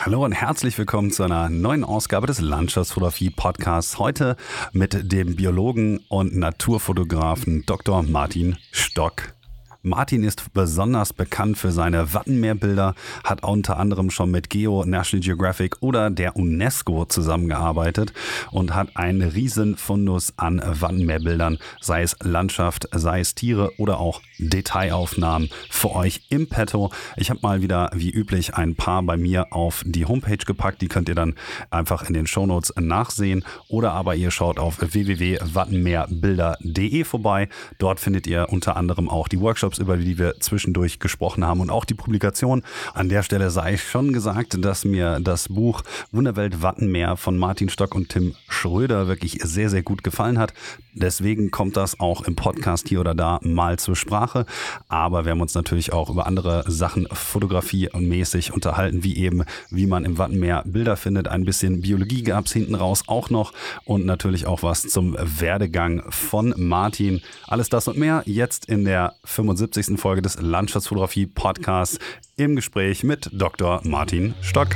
Hallo und herzlich willkommen zu einer neuen Ausgabe des Landschaftsfotografie Podcasts. Heute mit dem Biologen und Naturfotografen Dr. Martin Stock. Martin ist besonders bekannt für seine Wattenmeerbilder, hat unter anderem schon mit Geo, National Geographic oder der UNESCO zusammengearbeitet und hat einen riesen Fundus an Wattenmeerbildern, sei es Landschaft, sei es Tiere oder auch Detailaufnahmen für euch im Petto. Ich habe mal wieder wie üblich ein paar bei mir auf die Homepage gepackt, die könnt ihr dann einfach in den Shownotes nachsehen oder aber ihr schaut auf www.wattenmeerbilder.de vorbei. Dort findet ihr unter anderem auch die Workshops Workshops, über die wir zwischendurch gesprochen haben und auch die Publikation. An der Stelle sei schon gesagt, dass mir das Buch Wunderwelt Wattenmeer von Martin Stock und Tim Schröder wirklich sehr, sehr gut gefallen hat. Deswegen kommt das auch im Podcast hier oder da mal zur Sprache. Aber wir haben uns natürlich auch über andere Sachen Fotografie mäßig unterhalten, wie eben, wie man im Wattenmeer Bilder findet. Ein bisschen Biologie gab es hinten raus auch noch und natürlich auch was zum Werdegang von Martin. Alles das und mehr jetzt in der 75. 75. Folge des Landschaftsfotografie Podcasts im Gespräch mit Dr. Martin Stock.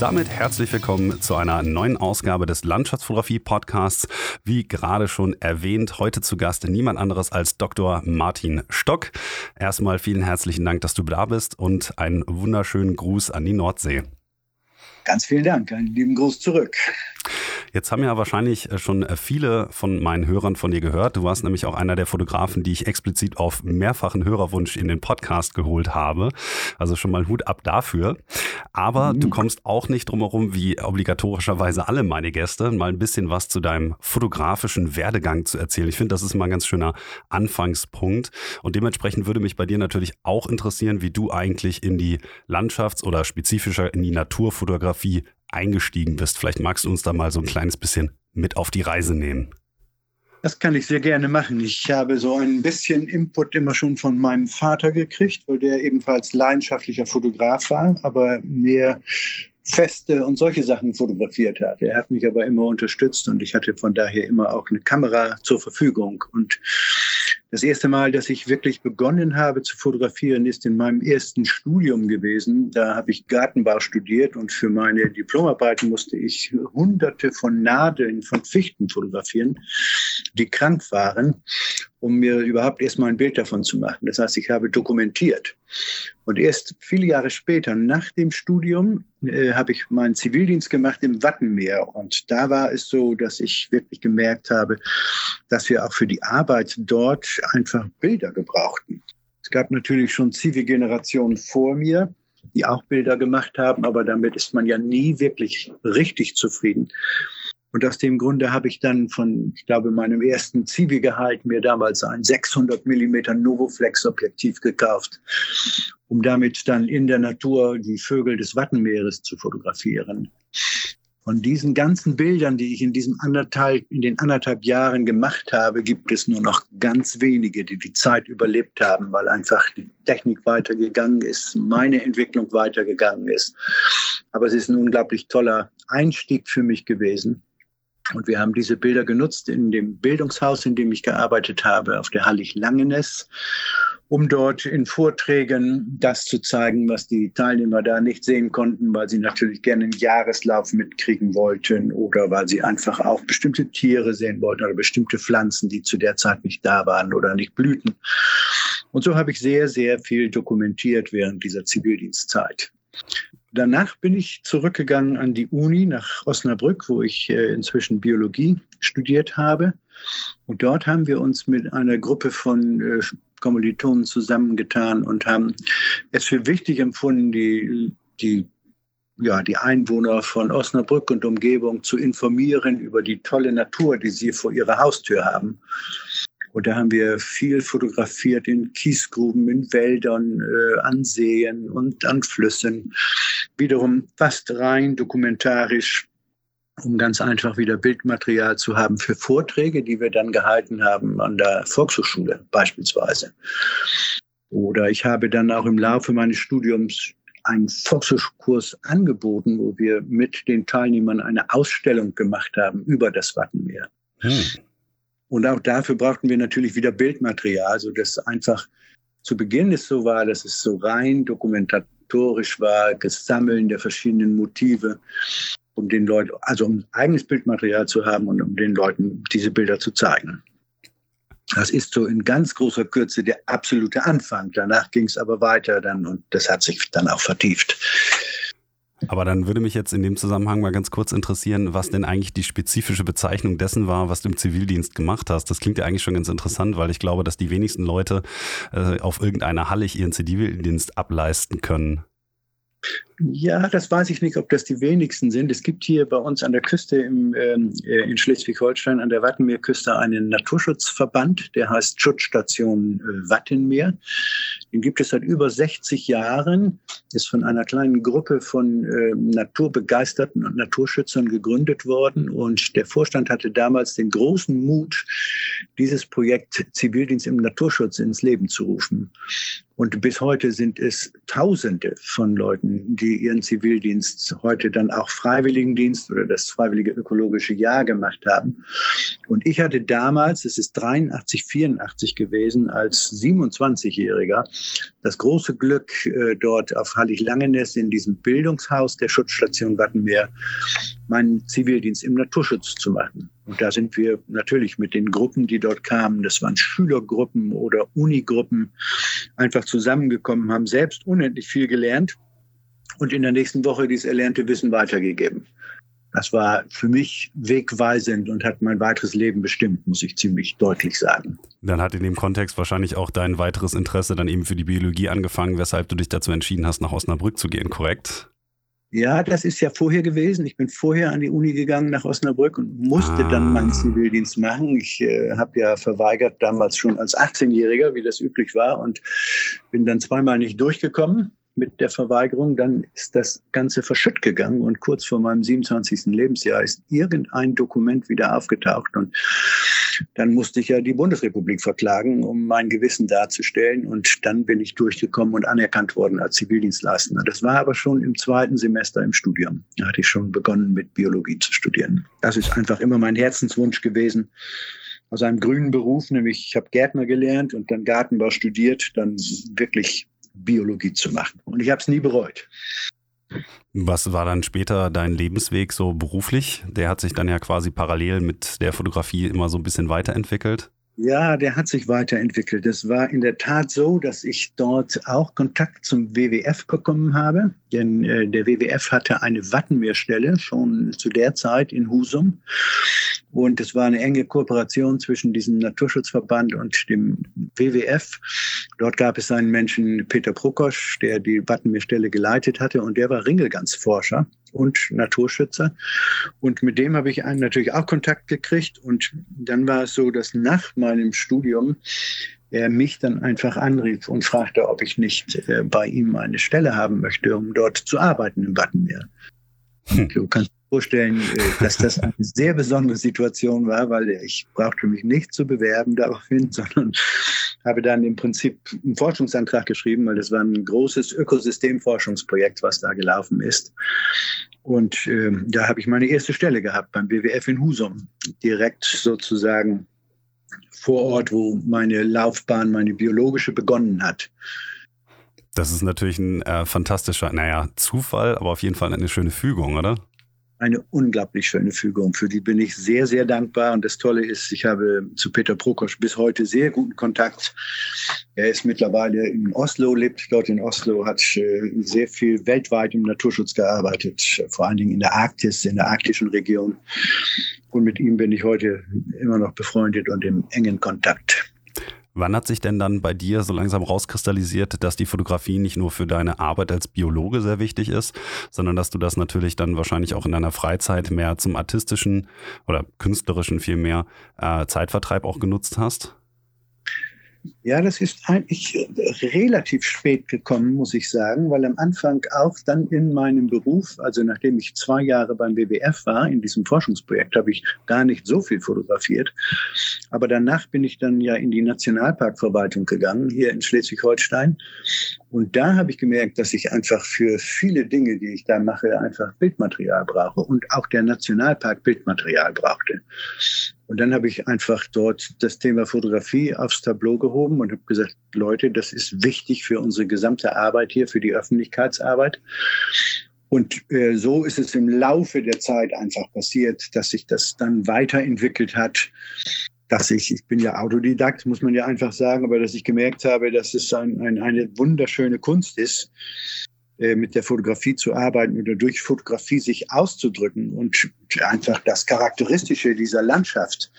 Damit herzlich willkommen zu einer neuen Ausgabe des Landschaftsfotografie Podcasts. Wie gerade schon erwähnt, heute zu Gast niemand anderes als Dr. Martin Stock. Erstmal vielen herzlichen Dank, dass du da bist und einen wunderschönen Gruß an die Nordsee. Ganz vielen Dank, einen lieben Gruß zurück. Jetzt haben ja wahrscheinlich äh, schon äh, viele von meinen Hörern von dir gehört. Du warst nämlich auch einer der Fotografen, die ich explizit auf mehrfachen Hörerwunsch in den Podcast geholt habe. Also schon mal Hut ab dafür. Aber mhm. du kommst auch nicht drum herum, wie obligatorischerweise alle meine Gäste, mal ein bisschen was zu deinem fotografischen Werdegang zu erzählen. Ich finde, das ist mal ein ganz schöner Anfangspunkt. Und dementsprechend würde mich bei dir natürlich auch interessieren, wie du eigentlich in die Landschafts- oder spezifischer in die Naturfotografie eingestiegen bist. Vielleicht magst du uns da mal so ein kleines bisschen mit auf die Reise nehmen. Das kann ich sehr gerne machen. Ich habe so ein bisschen Input immer schon von meinem Vater gekriegt, weil der ebenfalls leidenschaftlicher Fotograf war, aber mehr Feste und solche Sachen fotografiert hat. Er hat mich aber immer unterstützt und ich hatte von daher immer auch eine Kamera zur Verfügung. Und das erste Mal, dass ich wirklich begonnen habe zu fotografieren, ist in meinem ersten Studium gewesen. Da habe ich Gartenbau studiert und für meine Diplomarbeiten musste ich hunderte von Nadeln von Fichten fotografieren, die krank waren um mir überhaupt erstmal ein Bild davon zu machen. Das heißt, ich habe dokumentiert. Und erst viele Jahre später, nach dem Studium, äh, habe ich meinen Zivildienst gemacht im Wattenmeer. Und da war es so, dass ich wirklich gemerkt habe, dass wir auch für die Arbeit dort einfach Bilder gebrauchten. Es gab natürlich schon Zivilgenerationen vor mir, die auch Bilder gemacht haben, aber damit ist man ja nie wirklich richtig zufrieden. Und aus dem Grunde habe ich dann von, ich glaube, meinem ersten Zivi-Gehalt mir damals ein 600 Millimeter Novoflex-Objektiv gekauft, um damit dann in der Natur die Vögel des Wattenmeeres zu fotografieren. Von diesen ganzen Bildern, die ich in diesem anderthalb, in den anderthalb Jahren gemacht habe, gibt es nur noch ganz wenige, die die Zeit überlebt haben, weil einfach die Technik weitergegangen ist, meine Entwicklung weitergegangen ist. Aber es ist ein unglaublich toller Einstieg für mich gewesen. Und wir haben diese Bilder genutzt in dem Bildungshaus, in dem ich gearbeitet habe, auf der Hallig Langenes, um dort in Vorträgen das zu zeigen, was die Teilnehmer da nicht sehen konnten, weil sie natürlich gerne einen Jahreslauf mitkriegen wollten oder weil sie einfach auch bestimmte Tiere sehen wollten oder bestimmte Pflanzen, die zu der Zeit nicht da waren oder nicht blühten. Und so habe ich sehr, sehr viel dokumentiert während dieser Zivildienstzeit. Danach bin ich zurückgegangen an die Uni nach Osnabrück, wo ich äh, inzwischen Biologie studiert habe. Und dort haben wir uns mit einer Gruppe von äh, Kommilitonen zusammengetan und haben es für wichtig empfunden, die, die ja, die Einwohner von Osnabrück und Umgebung zu informieren über die tolle Natur, die sie vor ihrer Haustür haben. Und da haben wir viel fotografiert in Kiesgruben, in Wäldern, äh, an Seen und an Flüssen. Wiederum fast rein dokumentarisch, um ganz einfach wieder Bildmaterial zu haben für Vorträge, die wir dann gehalten haben an der Volkshochschule beispielsweise. Oder ich habe dann auch im Laufe meines Studiums einen Forschungskurs angeboten, wo wir mit den Teilnehmern eine Ausstellung gemacht haben über das Wattenmeer. Hm. Und auch dafür brauchten wir natürlich wieder Bildmaterial, so dass einfach zu Beginn es so war, dass es so rein dokumentatorisch war, Gesammeln der verschiedenen Motive, um den Leuten, also um eigenes Bildmaterial zu haben und um den Leuten diese Bilder zu zeigen. Das ist so in ganz großer Kürze der absolute Anfang. Danach ging es aber weiter dann und das hat sich dann auch vertieft. Aber dann würde mich jetzt in dem Zusammenhang mal ganz kurz interessieren, was denn eigentlich die spezifische Bezeichnung dessen war, was du im Zivildienst gemacht hast. Das klingt ja eigentlich schon ganz interessant, weil ich glaube, dass die wenigsten Leute äh, auf irgendeiner Hallig ihren Zivildienst ableisten können. Ja, das weiß ich nicht, ob das die wenigsten sind. Es gibt hier bei uns an der Küste im, ähm, äh, in Schleswig-Holstein an der Wattenmeerküste einen Naturschutzverband, der heißt Schutzstation äh, Wattenmeer. Den gibt es seit über 60 Jahren, ist von einer kleinen Gruppe von äh, naturbegeisterten und Naturschützern gegründet worden. Und der Vorstand hatte damals den großen Mut, dieses Projekt Zivildienst im Naturschutz ins Leben zu rufen. Und bis heute sind es Tausende von Leuten, die ihren Zivildienst heute dann auch Freiwilligendienst oder das freiwillige ökologische Jahr gemacht haben. Und ich hatte damals, es ist 83, 84 gewesen, als 27-Jähriger das große Glück, äh, dort auf Hallig-Langenes in diesem Bildungshaus der Schutzstation Wattenmeer meinen Zivildienst im Naturschutz zu machen. Und da sind wir natürlich mit den Gruppen, die dort kamen, das waren Schülergruppen oder Unigruppen, einfach zusammengekommen, haben selbst unendlich viel gelernt und in der nächsten Woche dieses erlernte Wissen weitergegeben. Das war für mich wegweisend und hat mein weiteres Leben bestimmt, muss ich ziemlich deutlich sagen. Dann hat in dem Kontext wahrscheinlich auch dein weiteres Interesse dann eben für die Biologie angefangen, weshalb du dich dazu entschieden hast, nach Osnabrück zu gehen, korrekt? Ja, das ist ja vorher gewesen. Ich bin vorher an die Uni gegangen nach Osnabrück und musste ah. dann meinen Zivildienst machen. Ich äh, habe ja verweigert damals schon als 18-Jähriger, wie das üblich war, und bin dann zweimal nicht durchgekommen mit der Verweigerung, dann ist das Ganze verschütt gegangen und kurz vor meinem 27. Lebensjahr ist irgendein Dokument wieder aufgetaucht und dann musste ich ja die Bundesrepublik verklagen, um mein Gewissen darzustellen und dann bin ich durchgekommen und anerkannt worden als Zivildienstleistender. Das war aber schon im zweiten Semester im Studium. Da hatte ich schon begonnen mit Biologie zu studieren. Das ist einfach immer mein Herzenswunsch gewesen aus einem grünen Beruf, nämlich ich habe Gärtner gelernt und dann Gartenbau studiert, dann wirklich Biologie zu machen. Und ich habe es nie bereut. Was war dann später dein Lebensweg so beruflich? Der hat sich dann ja quasi parallel mit der Fotografie immer so ein bisschen weiterentwickelt. Ja, der hat sich weiterentwickelt. Es war in der Tat so, dass ich dort auch Kontakt zum WWF bekommen habe. Denn äh, der WWF hatte eine Wattenmeerstelle schon zu der Zeit in Husum. Und es war eine enge Kooperation zwischen diesem Naturschutzverband und dem WWF. Dort gab es einen Menschen, Peter Prokosch, der die Wattenmeerstelle geleitet hatte. Und der war Ringelgansforscher und Naturschützer. Und mit dem habe ich einen natürlich auch Kontakt gekriegt. Und dann war es so, dass nach meinem Studium er mich dann einfach anrief und fragte, ob ich nicht äh, bei ihm eine Stelle haben möchte, um dort zu arbeiten im Wattenmeer. Hm. Du kannst vorstellen, äh, dass das eine sehr besondere Situation war, weil ich brauchte mich nicht zu bewerben daraufhin, sondern habe dann im Prinzip einen Forschungsantrag geschrieben, weil das war ein großes Ökosystemforschungsprojekt, was da gelaufen ist. Und äh, da habe ich meine erste Stelle gehabt beim WWF in Husum, direkt sozusagen vor Ort, wo meine Laufbahn, meine biologische begonnen hat. Das ist natürlich ein äh, fantastischer, naja, Zufall, aber auf jeden Fall eine schöne Fügung, oder? Eine unglaublich schöne Fügung. Für die bin ich sehr, sehr dankbar. Und das Tolle ist, ich habe zu Peter Prokosch bis heute sehr guten Kontakt. Er ist mittlerweile in Oslo, lebt dort in Oslo, hat äh, sehr viel weltweit im Naturschutz gearbeitet, vor allen Dingen in der Arktis, in der arktischen Region. Und mit ihm bin ich heute immer noch befreundet und im engen Kontakt. Wann hat sich denn dann bei dir so langsam rauskristallisiert, dass die Fotografie nicht nur für deine Arbeit als Biologe sehr wichtig ist, sondern dass du das natürlich dann wahrscheinlich auch in deiner Freizeit mehr zum artistischen oder künstlerischen vielmehr äh, Zeitvertreib auch genutzt hast? Ja, das ist eigentlich äh, relativ spät gekommen, muss ich sagen, weil am Anfang auch dann in meinem Beruf, also nachdem ich zwei Jahre beim WWF war, in diesem Forschungsprojekt, habe ich gar nicht so viel fotografiert. Aber danach bin ich dann ja in die Nationalparkverwaltung gegangen, hier in Schleswig-Holstein. Und da habe ich gemerkt, dass ich einfach für viele Dinge, die ich da mache, einfach Bildmaterial brauche und auch der Nationalpark Bildmaterial brauchte. Und dann habe ich einfach dort das Thema Fotografie aufs Tableau gehoben und habe gesagt, Leute, das ist wichtig für unsere gesamte Arbeit hier, für die Öffentlichkeitsarbeit. Und äh, so ist es im Laufe der Zeit einfach passiert, dass sich das dann weiterentwickelt hat, dass ich, ich bin ja Autodidakt, muss man ja einfach sagen, aber dass ich gemerkt habe, dass es ein, ein, eine wunderschöne Kunst ist, mit der Fotografie zu arbeiten oder durch Fotografie sich auszudrücken und einfach das Charakteristische dieser Landschaft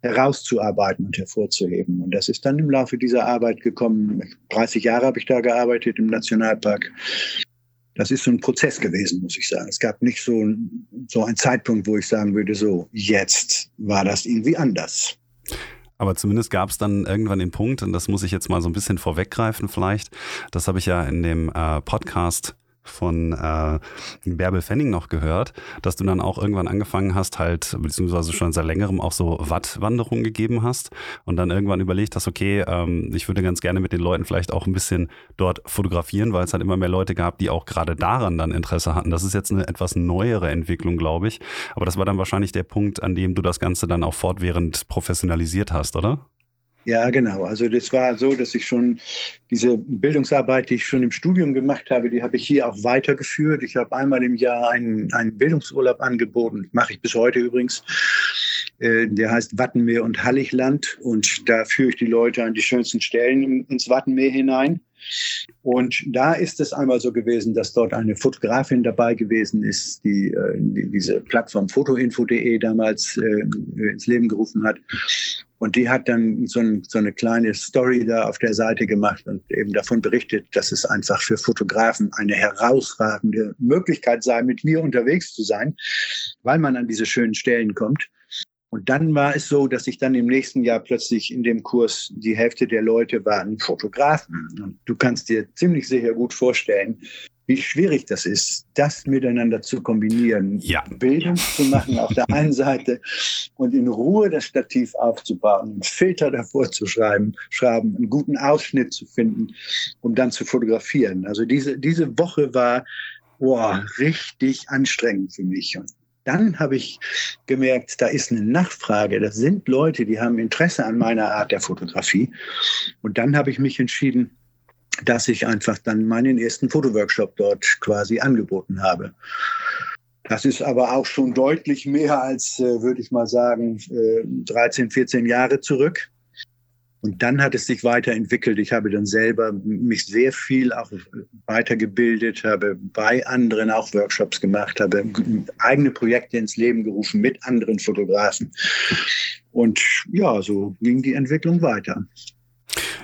herauszuarbeiten und hervorzuheben. Und das ist dann im Laufe dieser Arbeit gekommen. 30 Jahre habe ich da gearbeitet im Nationalpark. Das ist so ein Prozess gewesen, muss ich sagen. Es gab nicht so, so einen Zeitpunkt, wo ich sagen würde, so, jetzt war das irgendwie anders. Aber zumindest gab es dann irgendwann den Punkt, und das muss ich jetzt mal so ein bisschen vorweggreifen vielleicht, das habe ich ja in dem äh, Podcast von äh, Bärbel Fenning noch gehört, dass du dann auch irgendwann angefangen hast, halt, beziehungsweise schon seit längerem auch so Wattwanderungen gegeben hast und dann irgendwann überlegt hast, okay, ähm, ich würde ganz gerne mit den Leuten vielleicht auch ein bisschen dort fotografieren, weil es halt immer mehr Leute gab, die auch gerade daran dann Interesse hatten. Das ist jetzt eine etwas neuere Entwicklung, glaube ich. Aber das war dann wahrscheinlich der Punkt, an dem du das Ganze dann auch fortwährend professionalisiert hast, oder? Ja, genau. Also das war so, dass ich schon diese Bildungsarbeit, die ich schon im Studium gemacht habe, die habe ich hier auch weitergeführt. Ich habe einmal im Jahr einen, einen Bildungsurlaub angeboten, mache ich bis heute übrigens. Äh, der heißt Wattenmeer und Halligland und da führe ich die Leute an die schönsten Stellen ins Wattenmeer hinein. Und da ist es einmal so gewesen, dass dort eine Fotografin dabei gewesen ist, die, äh, die diese Plattform fotoinfo.de damals äh, ins Leben gerufen hat. Und die hat dann so, ein, so, eine kleine Story da auf der Seite gemacht und eben davon berichtet, dass es einfach für Fotografen eine herausragende Möglichkeit sei, mit mir unterwegs zu sein, weil man an diese schönen Stellen kommt. Und dann war es so, dass ich dann im nächsten Jahr plötzlich in dem Kurs die Hälfte der Leute waren Fotografen. Und du kannst dir ziemlich sicher gut vorstellen, wie schwierig das ist, das miteinander zu kombinieren. Ja. Bildung zu machen auf der einen Seite und in Ruhe das Stativ aufzubauen, einen Filter davor zu schreiben, schreiben, einen guten Ausschnitt zu finden, um dann zu fotografieren. Also diese, diese Woche war boah, richtig anstrengend für mich. Und dann habe ich gemerkt, da ist eine Nachfrage. Das sind Leute, die haben Interesse an meiner Art der Fotografie. Und dann habe ich mich entschieden, dass ich einfach dann meinen ersten Fotoworkshop dort quasi angeboten habe. Das ist aber auch schon deutlich mehr als, äh, würde ich mal sagen, 13, äh, 14 Jahre zurück. Und dann hat es sich weiterentwickelt. Ich habe dann selber mich sehr viel auch weitergebildet, habe bei anderen auch Workshops gemacht, habe eigene Projekte ins Leben gerufen mit anderen Fotografen. Und ja, so ging die Entwicklung weiter.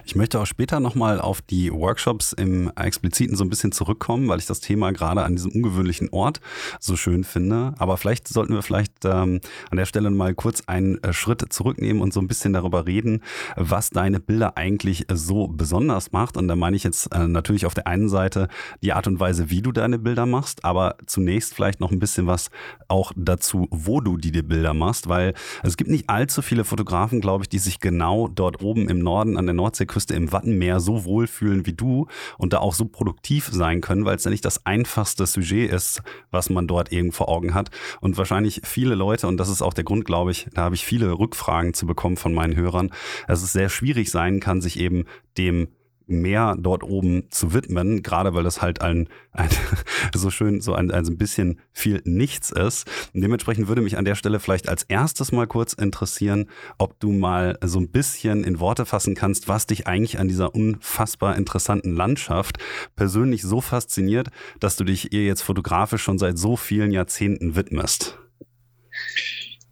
Ich möchte auch später nochmal auf die Workshops im Expliziten so ein bisschen zurückkommen, weil ich das Thema gerade an diesem ungewöhnlichen Ort so schön finde. Aber vielleicht sollten wir vielleicht ähm, an der Stelle mal kurz einen äh, Schritt zurücknehmen und so ein bisschen darüber reden, was deine Bilder eigentlich so besonders macht. Und da meine ich jetzt äh, natürlich auf der einen Seite die Art und Weise, wie du deine Bilder machst, aber zunächst vielleicht noch ein bisschen was auch dazu, wo du die Bilder machst, weil es gibt nicht allzu viele Fotografen, glaube ich, die sich genau dort oben im Norden an der Nordsee Nordseeküste im Wattenmeer so wohlfühlen wie du und da auch so produktiv sein können, weil es ja nicht das einfachste Sujet ist, was man dort eben vor Augen hat. Und wahrscheinlich viele Leute, und das ist auch der Grund, glaube ich, da habe ich viele Rückfragen zu bekommen von meinen Hörern, dass es sehr schwierig sein kann, sich eben dem mehr dort oben zu widmen, gerade weil das halt ein, ein so schön, so ein, ein bisschen viel nichts ist. Und dementsprechend würde mich an der Stelle vielleicht als erstes mal kurz interessieren, ob du mal so ein bisschen in Worte fassen kannst, was dich eigentlich an dieser unfassbar interessanten Landschaft persönlich so fasziniert, dass du dich ihr jetzt fotografisch schon seit so vielen Jahrzehnten widmest.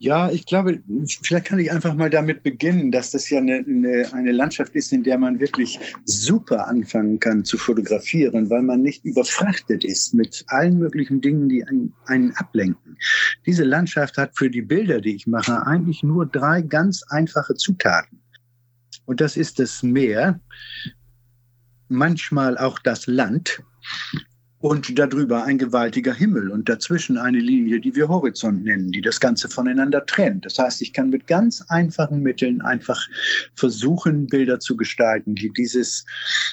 Ja, ich glaube, vielleicht kann ich einfach mal damit beginnen, dass das ja eine, eine, eine, Landschaft ist, in der man wirklich super anfangen kann zu fotografieren, weil man nicht überfrachtet ist mit allen möglichen Dingen, die einen, einen ablenken. Diese Landschaft hat für die Bilder, die ich mache, eigentlich nur drei ganz einfache Zutaten. Und das ist das Meer, manchmal auch das Land und darüber ein gewaltiger Himmel und dazwischen eine Linie, die wir Horizont nennen, die das Ganze voneinander trennt. Das heißt, ich kann mit ganz einfachen Mitteln einfach versuchen, Bilder zu gestalten, die dieses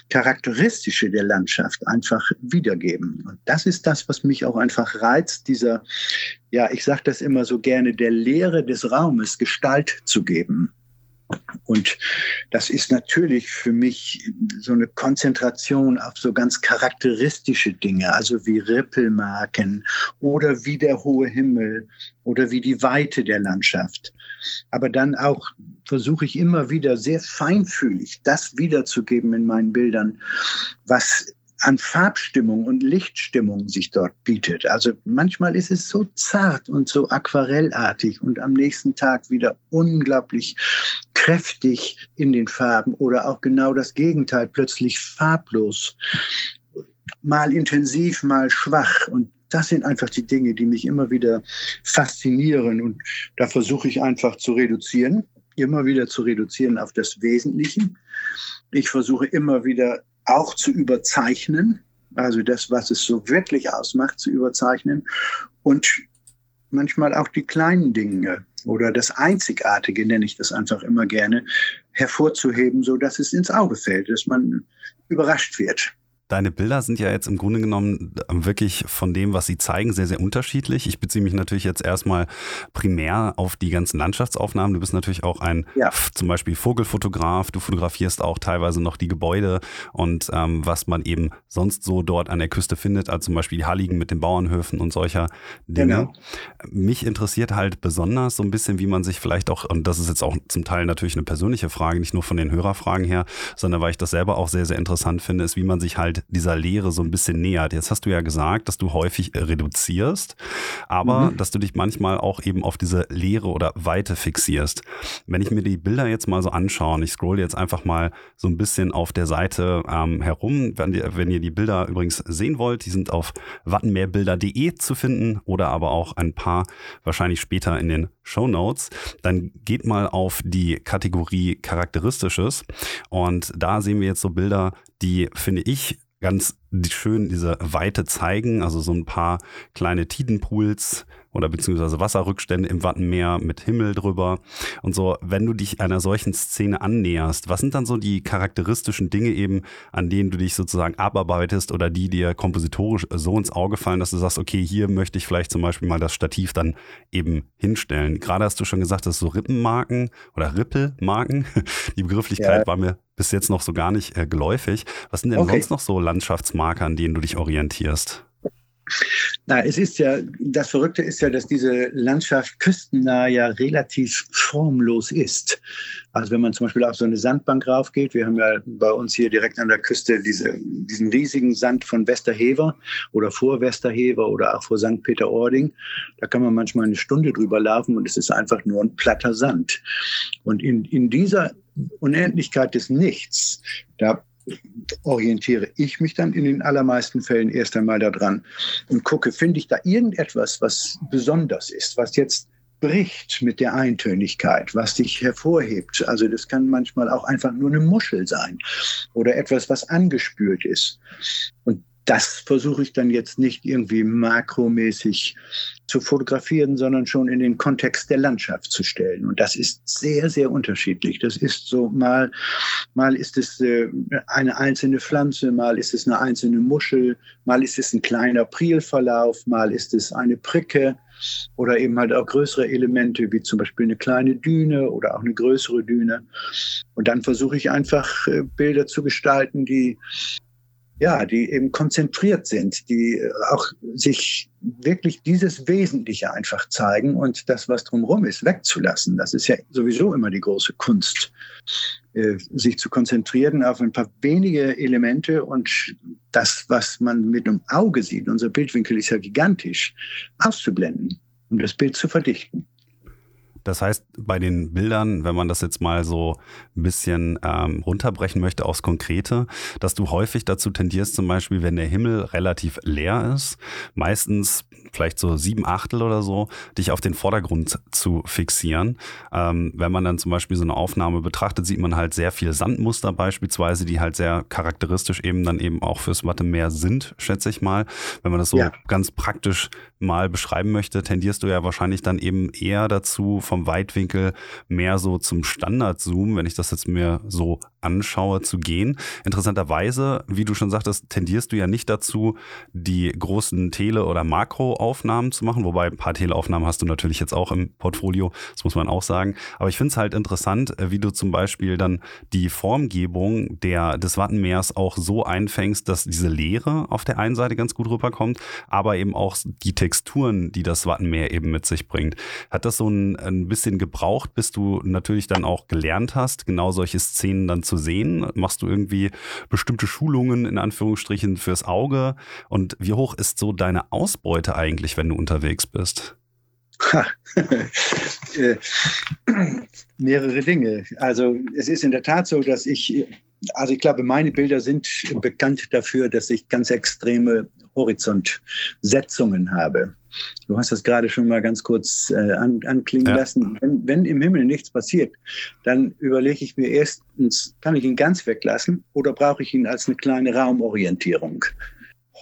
Charakteristische der Landschaft einfach wiedergeben. Und das ist das, was mich auch einfach reizt, dieser, ja, ich sage das immer so gerne, der Leere des Raumes Gestalt zu geben. Und das ist natürlich für mich so eine Konzentration auf so ganz charakteristische Dinge, also wie Rippelmarken oder wie der hohe Himmel oder wie die Weite der Landschaft. Aber dann auch versuche ich immer wieder sehr feinfühlig das wiederzugeben in meinen Bildern, was an Farbstimmung und Lichtstimmung sich dort bietet. Also manchmal ist es so zart und so aquarellartig und am nächsten Tag wieder unglaublich kräftig in den Farben oder auch genau das Gegenteil, plötzlich farblos, mal intensiv, mal schwach. Und das sind einfach die Dinge, die mich immer wieder faszinieren. Und da versuche ich einfach zu reduzieren, immer wieder zu reduzieren auf das Wesentliche. Ich versuche immer wieder auch zu überzeichnen, also das, was es so wirklich ausmacht, zu überzeichnen und manchmal auch die kleinen Dinge oder das Einzigartige, nenne ich das einfach immer gerne, hervorzuheben, so dass es ins Auge fällt, dass man überrascht wird. Deine Bilder sind ja jetzt im Grunde genommen wirklich von dem, was sie zeigen, sehr, sehr unterschiedlich. Ich beziehe mich natürlich jetzt erstmal primär auf die ganzen Landschaftsaufnahmen. Du bist natürlich auch ein ja. zum Beispiel Vogelfotograf. Du fotografierst auch teilweise noch die Gebäude und ähm, was man eben sonst so dort an der Küste findet, also zum Beispiel die Halligen mit den Bauernhöfen und solcher Dinge. Genau. Mich interessiert halt besonders so ein bisschen, wie man sich vielleicht auch, und das ist jetzt auch zum Teil natürlich eine persönliche Frage, nicht nur von den Hörerfragen her, sondern weil ich das selber auch sehr, sehr interessant finde, ist, wie man sich halt dieser Lehre so ein bisschen nähert. Jetzt hast du ja gesagt, dass du häufig äh, reduzierst, aber mhm. dass du dich manchmal auch eben auf diese Lehre oder Weite fixierst. Wenn ich mir die Bilder jetzt mal so anschaue, und ich scroll jetzt einfach mal so ein bisschen auf der Seite ähm, herum, wenn ihr, wenn ihr die Bilder übrigens sehen wollt, die sind auf wattenmeerbilder.de zu finden oder aber auch ein paar wahrscheinlich später in den Show Notes, dann geht mal auf die Kategorie Charakteristisches und da sehen wir jetzt so Bilder, die finde ich ganz schön diese Weite zeigen, also so ein paar kleine Tidenpools oder beziehungsweise Wasserrückstände im Wattenmeer mit Himmel drüber und so. Wenn du dich einer solchen Szene annäherst, was sind dann so die charakteristischen Dinge eben, an denen du dich sozusagen abarbeitest oder die dir kompositorisch so ins Auge fallen, dass du sagst, okay, hier möchte ich vielleicht zum Beispiel mal das Stativ dann eben hinstellen. Gerade hast du schon gesagt, dass so Rippenmarken oder Rippelmarken, die Begrifflichkeit ja. war mir bis jetzt noch so gar nicht äh, geläufig. Was sind denn okay. sonst noch so Landschaftsmarker, an denen du dich orientierst? Na, es ist ja, das Verrückte ist ja, dass diese Landschaft küstennah ja relativ formlos ist. Also wenn man zum Beispiel auf so eine Sandbank raufgeht, wir haben ja bei uns hier direkt an der Küste diese, diesen riesigen Sand von Westerhever oder vor Westerhever oder auch vor St. Peter-Ording. Da kann man manchmal eine Stunde drüber laufen und es ist einfach nur ein platter Sand. Und in, in dieser Unendlichkeit des Nichts, da orientiere ich mich dann in den allermeisten Fällen erst einmal daran und gucke, finde ich da irgendetwas, was besonders ist, was jetzt bricht mit der Eintönigkeit, was sich hervorhebt. Also das kann manchmal auch einfach nur eine Muschel sein oder etwas, was angespült ist. Und das versuche ich dann jetzt nicht irgendwie makromäßig zu fotografieren, sondern schon in den Kontext der Landschaft zu stellen. Und das ist sehr, sehr unterschiedlich. Das ist so mal, mal ist es äh, eine einzelne Pflanze, mal ist es eine einzelne Muschel, mal ist es ein kleiner Prielverlauf, mal ist es eine Pricke oder eben halt auch größere Elemente, wie zum Beispiel eine kleine Düne oder auch eine größere Düne. Und dann versuche ich einfach äh, Bilder zu gestalten, die ja, die eben konzentriert sind, die äh, auch sich wirklich dieses Wesentliche einfach zeigen und das, was drumherum ist, wegzulassen. Das ist ja sowieso immer die große Kunst, äh, sich zu konzentrieren auf ein paar wenige Elemente und das, was man mit einem Auge sieht, unser Bildwinkel ist ja gigantisch, auszublenden, um das Bild zu verdichten. Das heißt, bei den Bildern, wenn man das jetzt mal so ein bisschen ähm, runterbrechen möchte aufs Konkrete, dass du häufig dazu tendierst, zum Beispiel, wenn der Himmel relativ leer ist, meistens vielleicht so sieben Achtel oder so, dich auf den Vordergrund zu fixieren. Ähm, wenn man dann zum Beispiel so eine Aufnahme betrachtet, sieht man halt sehr viele Sandmuster beispielsweise, die halt sehr charakteristisch eben dann eben auch fürs Wattemeer sind, schätze ich mal. Wenn man das so ja. ganz praktisch mal beschreiben möchte, tendierst du ja wahrscheinlich dann eben eher dazu, vom Weitwinkel mehr so zum Standard-Zoom, wenn ich das jetzt mir so anschaue, zu gehen. Interessanterweise, wie du schon sagtest, tendierst du ja nicht dazu, die großen Tele- oder Makroaufnahmen zu machen, wobei ein paar Teleaufnahmen hast du natürlich jetzt auch im Portfolio, das muss man auch sagen. Aber ich finde es halt interessant, äh, wie du zum Beispiel dann die Formgebung der, des Wattenmeers auch so einfängst, dass diese Leere auf der einen Seite ganz gut rüberkommt, aber eben auch die Texturen, die das Wattenmeer eben mit sich bringt. Hat das so ein, ein bisschen gebraucht, bis du natürlich dann auch gelernt hast, genau solche Szenen dann zu sehen? Machst du irgendwie bestimmte Schulungen in Anführungsstrichen fürs Auge? Und wie hoch ist so deine Ausbeute eigentlich, wenn du unterwegs bist? äh, mehrere Dinge. Also es ist in der Tat so, dass ich, also ich glaube, meine Bilder sind bekannt dafür, dass ich ganz extreme Horizontsetzungen habe. Du hast das gerade schon mal ganz kurz äh, an, anklingen ja. lassen. Wenn, wenn, im Himmel nichts passiert, dann überlege ich mir erstens, kann ich ihn ganz weglassen oder brauche ich ihn als eine kleine Raumorientierung?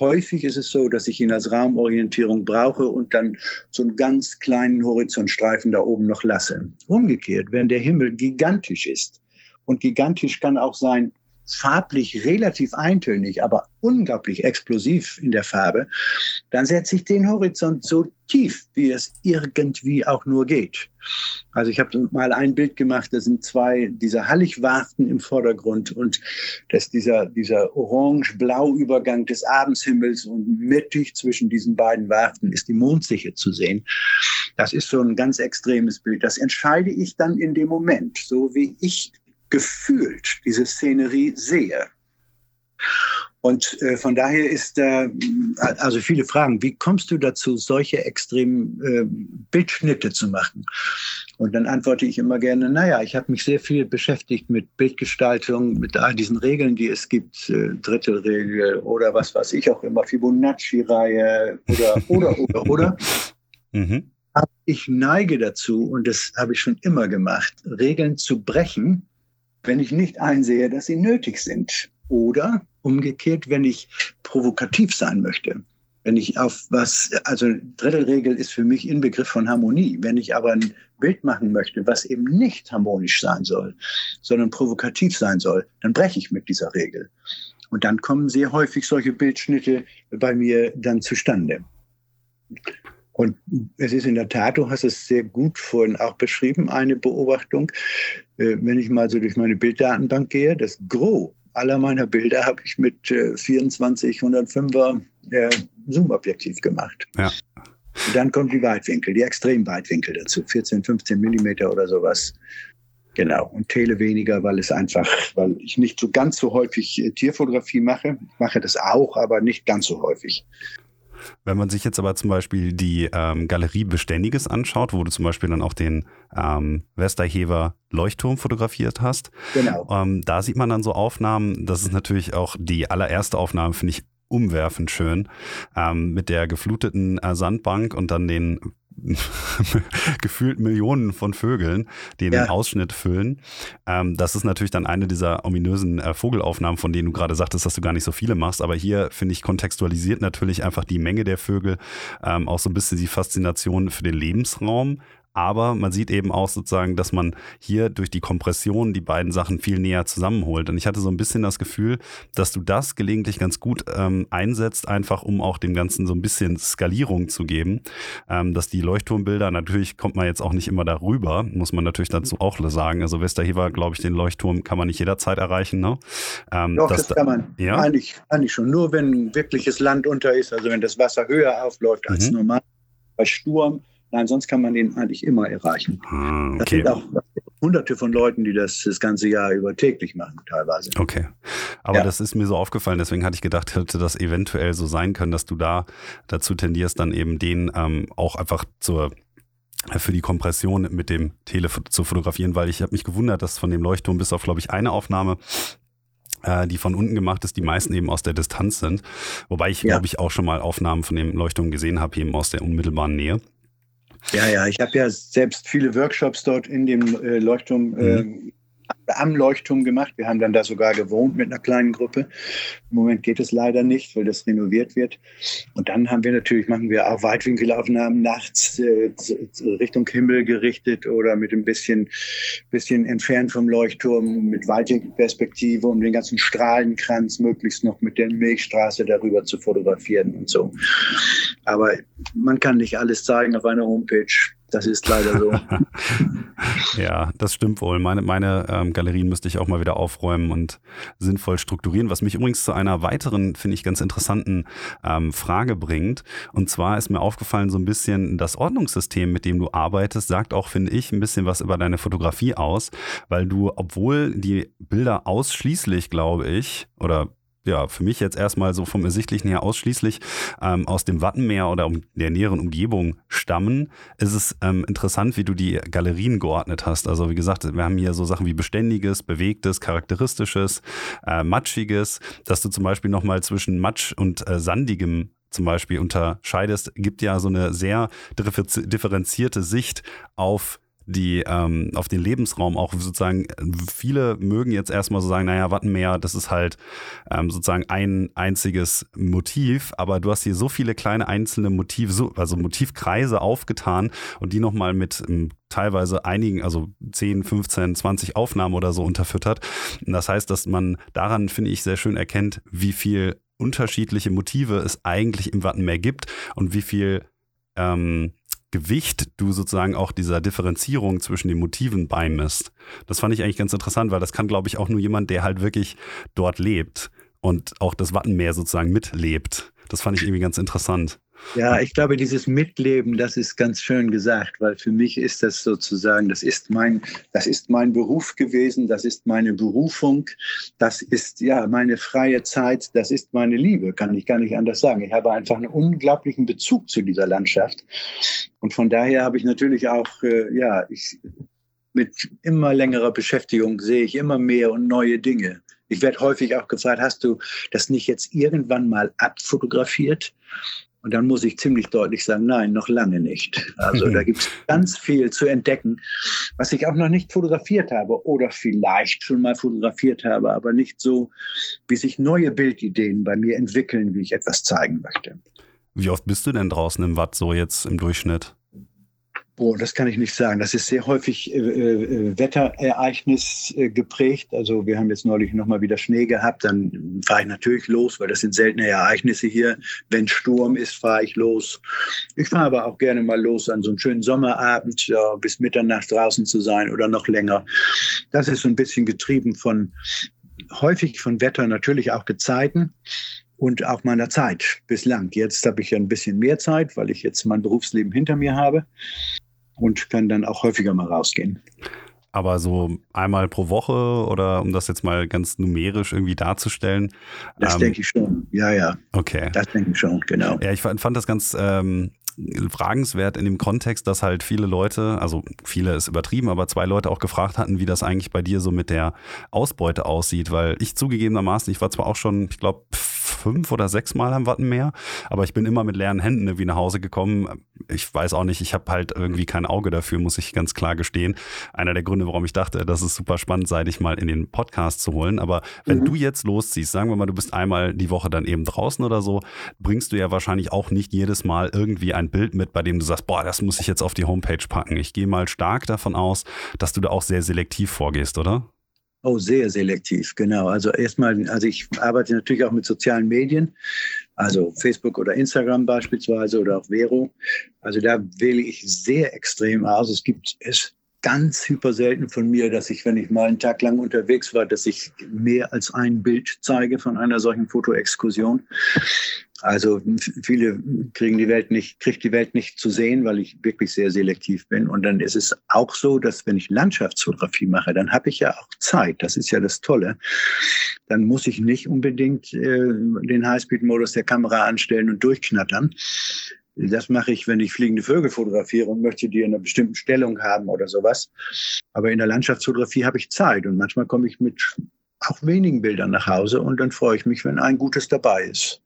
Häufig ist es so, dass ich ihn als Raumorientierung brauche und dann so einen ganz kleinen Horizontstreifen da oben noch lasse. Umgekehrt, wenn der Himmel gigantisch ist, und gigantisch kann auch sein, farblich relativ eintönig, aber unglaublich explosiv in der Farbe, dann setze ich den Horizont so tief, wie es irgendwie auch nur geht. Also ich habe mal ein Bild gemacht, da sind zwei dieser Halligwarten im Vordergrund und das dieser, dieser orange-blau Übergang des Abendshimmels und mittig zwischen diesen beiden Warten ist die Mondsiche zu sehen. Das ist so ein ganz extremes Bild. Das entscheide ich dann in dem Moment, so wie ich gefühlt diese Szenerie sehe. Und äh, von daher ist äh, also viele Fragen, wie kommst du dazu, solche extremen äh, Bildschnitte zu machen? Und dann antworte ich immer gerne, naja, ich habe mich sehr viel beschäftigt mit Bildgestaltung, mit all diesen Regeln, die es gibt, äh, Drittelregel oder was weiß ich auch immer, Fibonacci-Reihe oder, oder, oder, oder. Mhm. Ich neige dazu, und das habe ich schon immer gemacht, Regeln zu brechen, wenn ich nicht einsehe, dass sie nötig sind. Oder umgekehrt, wenn ich provokativ sein möchte. Wenn ich auf was, also Drittelregel ist für mich Inbegriff von Harmonie. Wenn ich aber ein Bild machen möchte, was eben nicht harmonisch sein soll, sondern provokativ sein soll, dann breche ich mit dieser Regel. Und dann kommen sehr häufig solche Bildschnitte bei mir dann zustande. Und es ist in der Tat, du hast es sehr gut vorhin auch beschrieben, eine Beobachtung. Äh, wenn ich mal so durch meine Bilddatenbank gehe, das Gros aller meiner Bilder habe ich mit 24 105er äh, Zoom-Objektiv gemacht. Ja. Und dann kommt die Weitwinkel, die Extremweitwinkel dazu, 14, 15 Millimeter oder sowas. Genau. Und Tele weniger, weil es einfach, weil ich nicht so ganz so häufig äh, Tierfotografie mache. Ich mache das auch, aber nicht ganz so häufig. Wenn man sich jetzt aber zum Beispiel die ähm, Galerie Beständiges anschaut, wo du zum Beispiel dann auch den ähm, Westerhever Leuchtturm fotografiert hast, genau. Ähm, da sieht man dann so Aufnahmen, das ist natürlich auch die allererste Aufnahme, finde ich umwerfend schön, ähm, mit der gefluteten äh, Sandbank und dann den gefühlt Millionen von Vögeln, die ja. den Ausschnitt füllen. Ähm, das ist natürlich dann eine dieser ominösen äh, Vogelaufnahmen, von denen du gerade sagtest, dass du gar nicht so viele machst. Aber hier finde ich kontextualisiert natürlich einfach die Menge der Vögel, ähm, auch so ein bisschen die Faszination für den Lebensraum, aber man sieht eben auch sozusagen, dass man hier durch die Kompression die beiden Sachen viel näher zusammenholt. Und ich hatte so ein bisschen das Gefühl, dass du das gelegentlich ganz gut ähm, einsetzt, einfach um auch dem Ganzen so ein bisschen Skalierung zu geben. Ähm, dass die Leuchtturmbilder, natürlich kommt man jetzt auch nicht immer darüber, muss man natürlich dazu auch sagen. Also Westerhever, glaube ich, den Leuchtturm kann man nicht jederzeit erreichen. Ne? Ähm, Doch, das, kann man. Ja? Eigentlich, eigentlich schon. Nur wenn wirkliches Land unter ist, also wenn das Wasser höher aufläuft als mhm. normal bei Sturm Nein, sonst kann man den eigentlich immer erreichen. Ah, okay. Das sind auch hunderte von Leuten, die das das ganze Jahr über täglich machen, teilweise. Okay. Aber ja. das ist mir so aufgefallen, deswegen hatte ich gedacht, hätte das eventuell so sein können, dass du da dazu tendierst, dann eben den ähm, auch einfach zur für die Kompression mit dem Tele zu fotografieren, weil ich habe mich gewundert, dass von dem Leuchtturm bis auf, glaube ich, eine Aufnahme äh, die von unten gemacht ist, die meisten eben aus der Distanz sind. Wobei ich, ja. glaube ich, auch schon mal Aufnahmen von dem Leuchtturm gesehen habe, eben aus der unmittelbaren Nähe. Ja, ja, ich habe ja selbst viele Workshops dort in dem äh, Leuchtturm mhm am Leuchtturm gemacht. Wir haben dann da sogar gewohnt mit einer kleinen Gruppe. Im Moment geht es leider nicht, weil das renoviert wird. Und dann haben wir natürlich, machen wir auch Weitwinkelaufnahmen nachts äh, Richtung Himmel gerichtet oder mit ein bisschen, bisschen entfernt vom Leuchtturm mit Weitwinkelperspektive, um den ganzen Strahlenkranz möglichst noch mit der Milchstraße darüber zu fotografieren und so. Aber man kann nicht alles zeigen auf einer Homepage. Das ist leider so. ja, das stimmt wohl. Meine, meine ähm, Galerien müsste ich auch mal wieder aufräumen und sinnvoll strukturieren, was mich übrigens zu einer weiteren, finde ich, ganz interessanten ähm, Frage bringt. Und zwar ist mir aufgefallen, so ein bisschen das Ordnungssystem, mit dem du arbeitest, sagt auch, finde ich, ein bisschen was über deine Fotografie aus, weil du, obwohl die Bilder ausschließlich, glaube ich, oder ja, für mich jetzt erstmal so vom Ersichtlichen her ausschließlich ähm, aus dem Wattenmeer oder um der näheren Umgebung stammen, ist es ähm, interessant, wie du die Galerien geordnet hast. Also wie gesagt, wir haben hier so Sachen wie beständiges, bewegtes, charakteristisches, äh, matschiges, dass du zum Beispiel nochmal zwischen Matsch und äh, sandigem zum Beispiel unterscheidest, gibt ja so eine sehr differenzierte Sicht auf die ähm, auf den Lebensraum auch sozusagen, viele mögen jetzt erstmal so sagen, naja, Wattenmeer, das ist halt ähm, sozusagen ein einziges Motiv, aber du hast hier so viele kleine einzelne Motive, so, also Motivkreise aufgetan und die nochmal mit ähm, teilweise einigen, also 10, 15, 20 Aufnahmen oder so unterfüttert. Und das heißt, dass man daran, finde ich, sehr schön erkennt, wie viel unterschiedliche Motive es eigentlich im Wattenmeer gibt und wie viel ähm, Gewicht du sozusagen auch dieser Differenzierung zwischen den Motiven beimisst. Das fand ich eigentlich ganz interessant, weil das kann, glaube ich, auch nur jemand, der halt wirklich dort lebt und auch das Wattenmeer sozusagen mitlebt. Das fand ich irgendwie ganz interessant. Ja, ich glaube, dieses Mitleben, das ist ganz schön gesagt, weil für mich ist das sozusagen, das ist mein, das ist mein Beruf gewesen, das ist meine Berufung, das ist ja meine freie Zeit, das ist meine Liebe, kann ich gar nicht anders sagen. Ich habe einfach einen unglaublichen Bezug zu dieser Landschaft und von daher habe ich natürlich auch, äh, ja, ich, mit immer längerer Beschäftigung sehe ich immer mehr und neue Dinge. Ich werde häufig auch gefragt, hast du das nicht jetzt irgendwann mal abfotografiert? Und dann muss ich ziemlich deutlich sagen, nein, noch lange nicht. Also da gibt es ganz viel zu entdecken, was ich auch noch nicht fotografiert habe oder vielleicht schon mal fotografiert habe, aber nicht so, wie sich neue Bildideen bei mir entwickeln, wie ich etwas zeigen möchte. Wie oft bist du denn draußen im Watt so jetzt im Durchschnitt? Boah, das kann ich nicht sagen. Das ist sehr häufig äh, äh, Wetterereignis äh, geprägt. Also wir haben jetzt neulich nochmal wieder Schnee gehabt. Dann fahre ich natürlich los, weil das sind seltene Ereignisse hier. Wenn Sturm ist, fahre ich los. Ich fahre aber auch gerne mal los an so einem schönen Sommerabend, ja, bis Mitternacht draußen zu sein oder noch länger. Das ist so ein bisschen getrieben von häufig von Wetter, natürlich auch Gezeiten und auch meiner Zeit bislang. Jetzt habe ich ja ein bisschen mehr Zeit, weil ich jetzt mein Berufsleben hinter mir habe und kann dann auch häufiger mal rausgehen. Aber so einmal pro Woche oder um das jetzt mal ganz numerisch irgendwie darzustellen? Das ähm, denke ich schon, ja, ja. Okay. Das denke ich schon, genau. Ja, ich fand das ganz ähm, fragenswert in dem Kontext, dass halt viele Leute, also viele ist übertrieben, aber zwei Leute auch gefragt hatten, wie das eigentlich bei dir so mit der Ausbeute aussieht, weil ich zugegebenermaßen, ich war zwar auch schon, ich glaube, fünf oder sechs Mal am Wattenmeer, aber ich bin immer mit leeren Händen irgendwie nach Hause gekommen. Ich weiß auch nicht, ich habe halt irgendwie kein Auge dafür, muss ich ganz klar gestehen. Einer der Gründe, warum ich dachte, dass es super spannend sei, dich mal in den Podcast zu holen. Aber wenn mhm. du jetzt losziehst, sagen wir mal, du bist einmal die Woche dann eben draußen oder so, bringst du ja wahrscheinlich auch nicht jedes Mal irgendwie ein Bild mit, bei dem du sagst, boah, das muss ich jetzt auf die Homepage packen. Ich gehe mal stark davon aus, dass du da auch sehr selektiv vorgehst, oder? Oh, sehr selektiv, genau. Also erstmal, also ich arbeite natürlich auch mit sozialen Medien, also Facebook oder Instagram beispielsweise oder auch Vero. Also da wähle ich sehr extrem aus. Es gibt es ganz hyper selten von mir, dass ich, wenn ich mal einen Tag lang unterwegs war, dass ich mehr als ein Bild zeige von einer solchen Fotoexkursion. Also viele kriegen die Welt nicht, kriegt die Welt nicht zu sehen, weil ich wirklich sehr selektiv bin. Und dann ist es auch so, dass wenn ich Landschaftsfotografie mache, dann habe ich ja auch Zeit. Das ist ja das Tolle. Dann muss ich nicht unbedingt äh, den Highspeed-Modus der Kamera anstellen und durchknattern, das mache ich, wenn ich fliegende Vögel fotografiere und möchte die in einer bestimmten Stellung haben oder sowas. Aber in der Landschaftsfotografie habe ich Zeit und manchmal komme ich mit auch wenigen Bildern nach Hause und dann freue ich mich, wenn ein gutes dabei ist.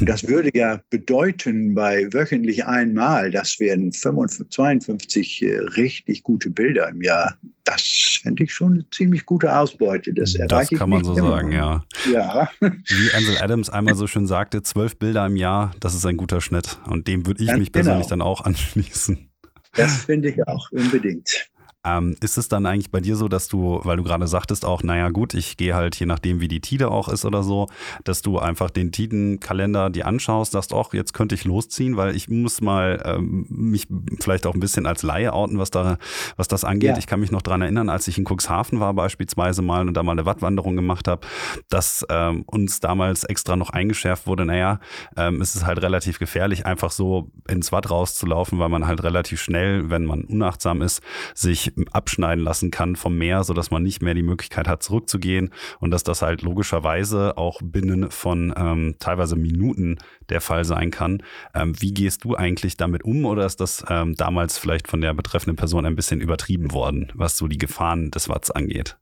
Das würde ja bedeuten, bei wöchentlich einmal, das wären 55, 52 äh, richtig gute Bilder im Jahr. Das fände ich schon eine ziemlich gute Ausbeute. Das, das kann man so sagen, ja. ja. Wie Ansel Adams einmal so schön sagte, zwölf Bilder im Jahr, das ist ein guter Schnitt. Und dem würde ich Ganz mich persönlich genau. dann auch anschließen. Das finde ich auch unbedingt. Ähm, ist es dann eigentlich bei dir so, dass du, weil du gerade sagtest auch, naja gut, ich gehe halt je nachdem, wie die Tide auch ist oder so, dass du einfach den Tidenkalender dir anschaust, sagst, auch jetzt könnte ich losziehen, weil ich muss mal ähm, mich vielleicht auch ein bisschen als Laie outen, was, da, was das angeht. Ja. Ich kann mich noch daran erinnern, als ich in Cuxhaven war beispielsweise mal und da mal eine Wattwanderung gemacht habe, dass ähm, uns damals extra noch eingeschärft wurde, naja, ähm, es ist halt relativ gefährlich, einfach so ins Watt rauszulaufen, weil man halt relativ schnell, wenn man unachtsam ist, sich abschneiden lassen kann vom Meer, sodass man nicht mehr die Möglichkeit hat, zurückzugehen und dass das halt logischerweise auch binnen von ähm, teilweise Minuten der Fall sein kann. Ähm, wie gehst du eigentlich damit um oder ist das ähm, damals vielleicht von der betreffenden Person ein bisschen übertrieben worden, was so die Gefahren des Watts angeht?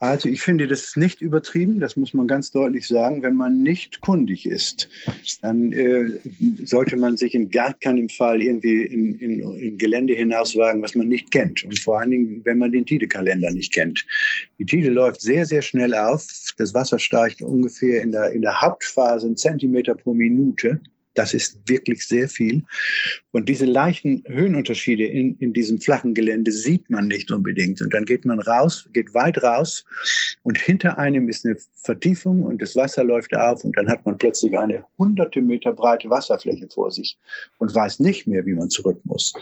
Also ich finde, das ist nicht übertrieben, das muss man ganz deutlich sagen. Wenn man nicht kundig ist, dann äh, sollte man sich in gar keinem Fall irgendwie in, in, in, Gelände hinauswagen, was man nicht kennt. Und vor allen Dingen, wenn man den Tide-Kalender nicht kennt. Die Tide läuft sehr, sehr schnell auf. Das Wasser steigt ungefähr in der, in der Hauptphase einen Zentimeter pro Minute. Das ist wirklich sehr viel. Und diese leichten Höhenunterschiede in, in diesem flachen Gelände sieht man nicht unbedingt. Und dann geht man raus, geht weit raus und hinter einem ist eine Vertiefung und das Wasser läuft auf und dann hat man plötzlich eine hunderte Meter breite Wasserfläche vor sich und weiß nicht mehr, wie man zurück muss.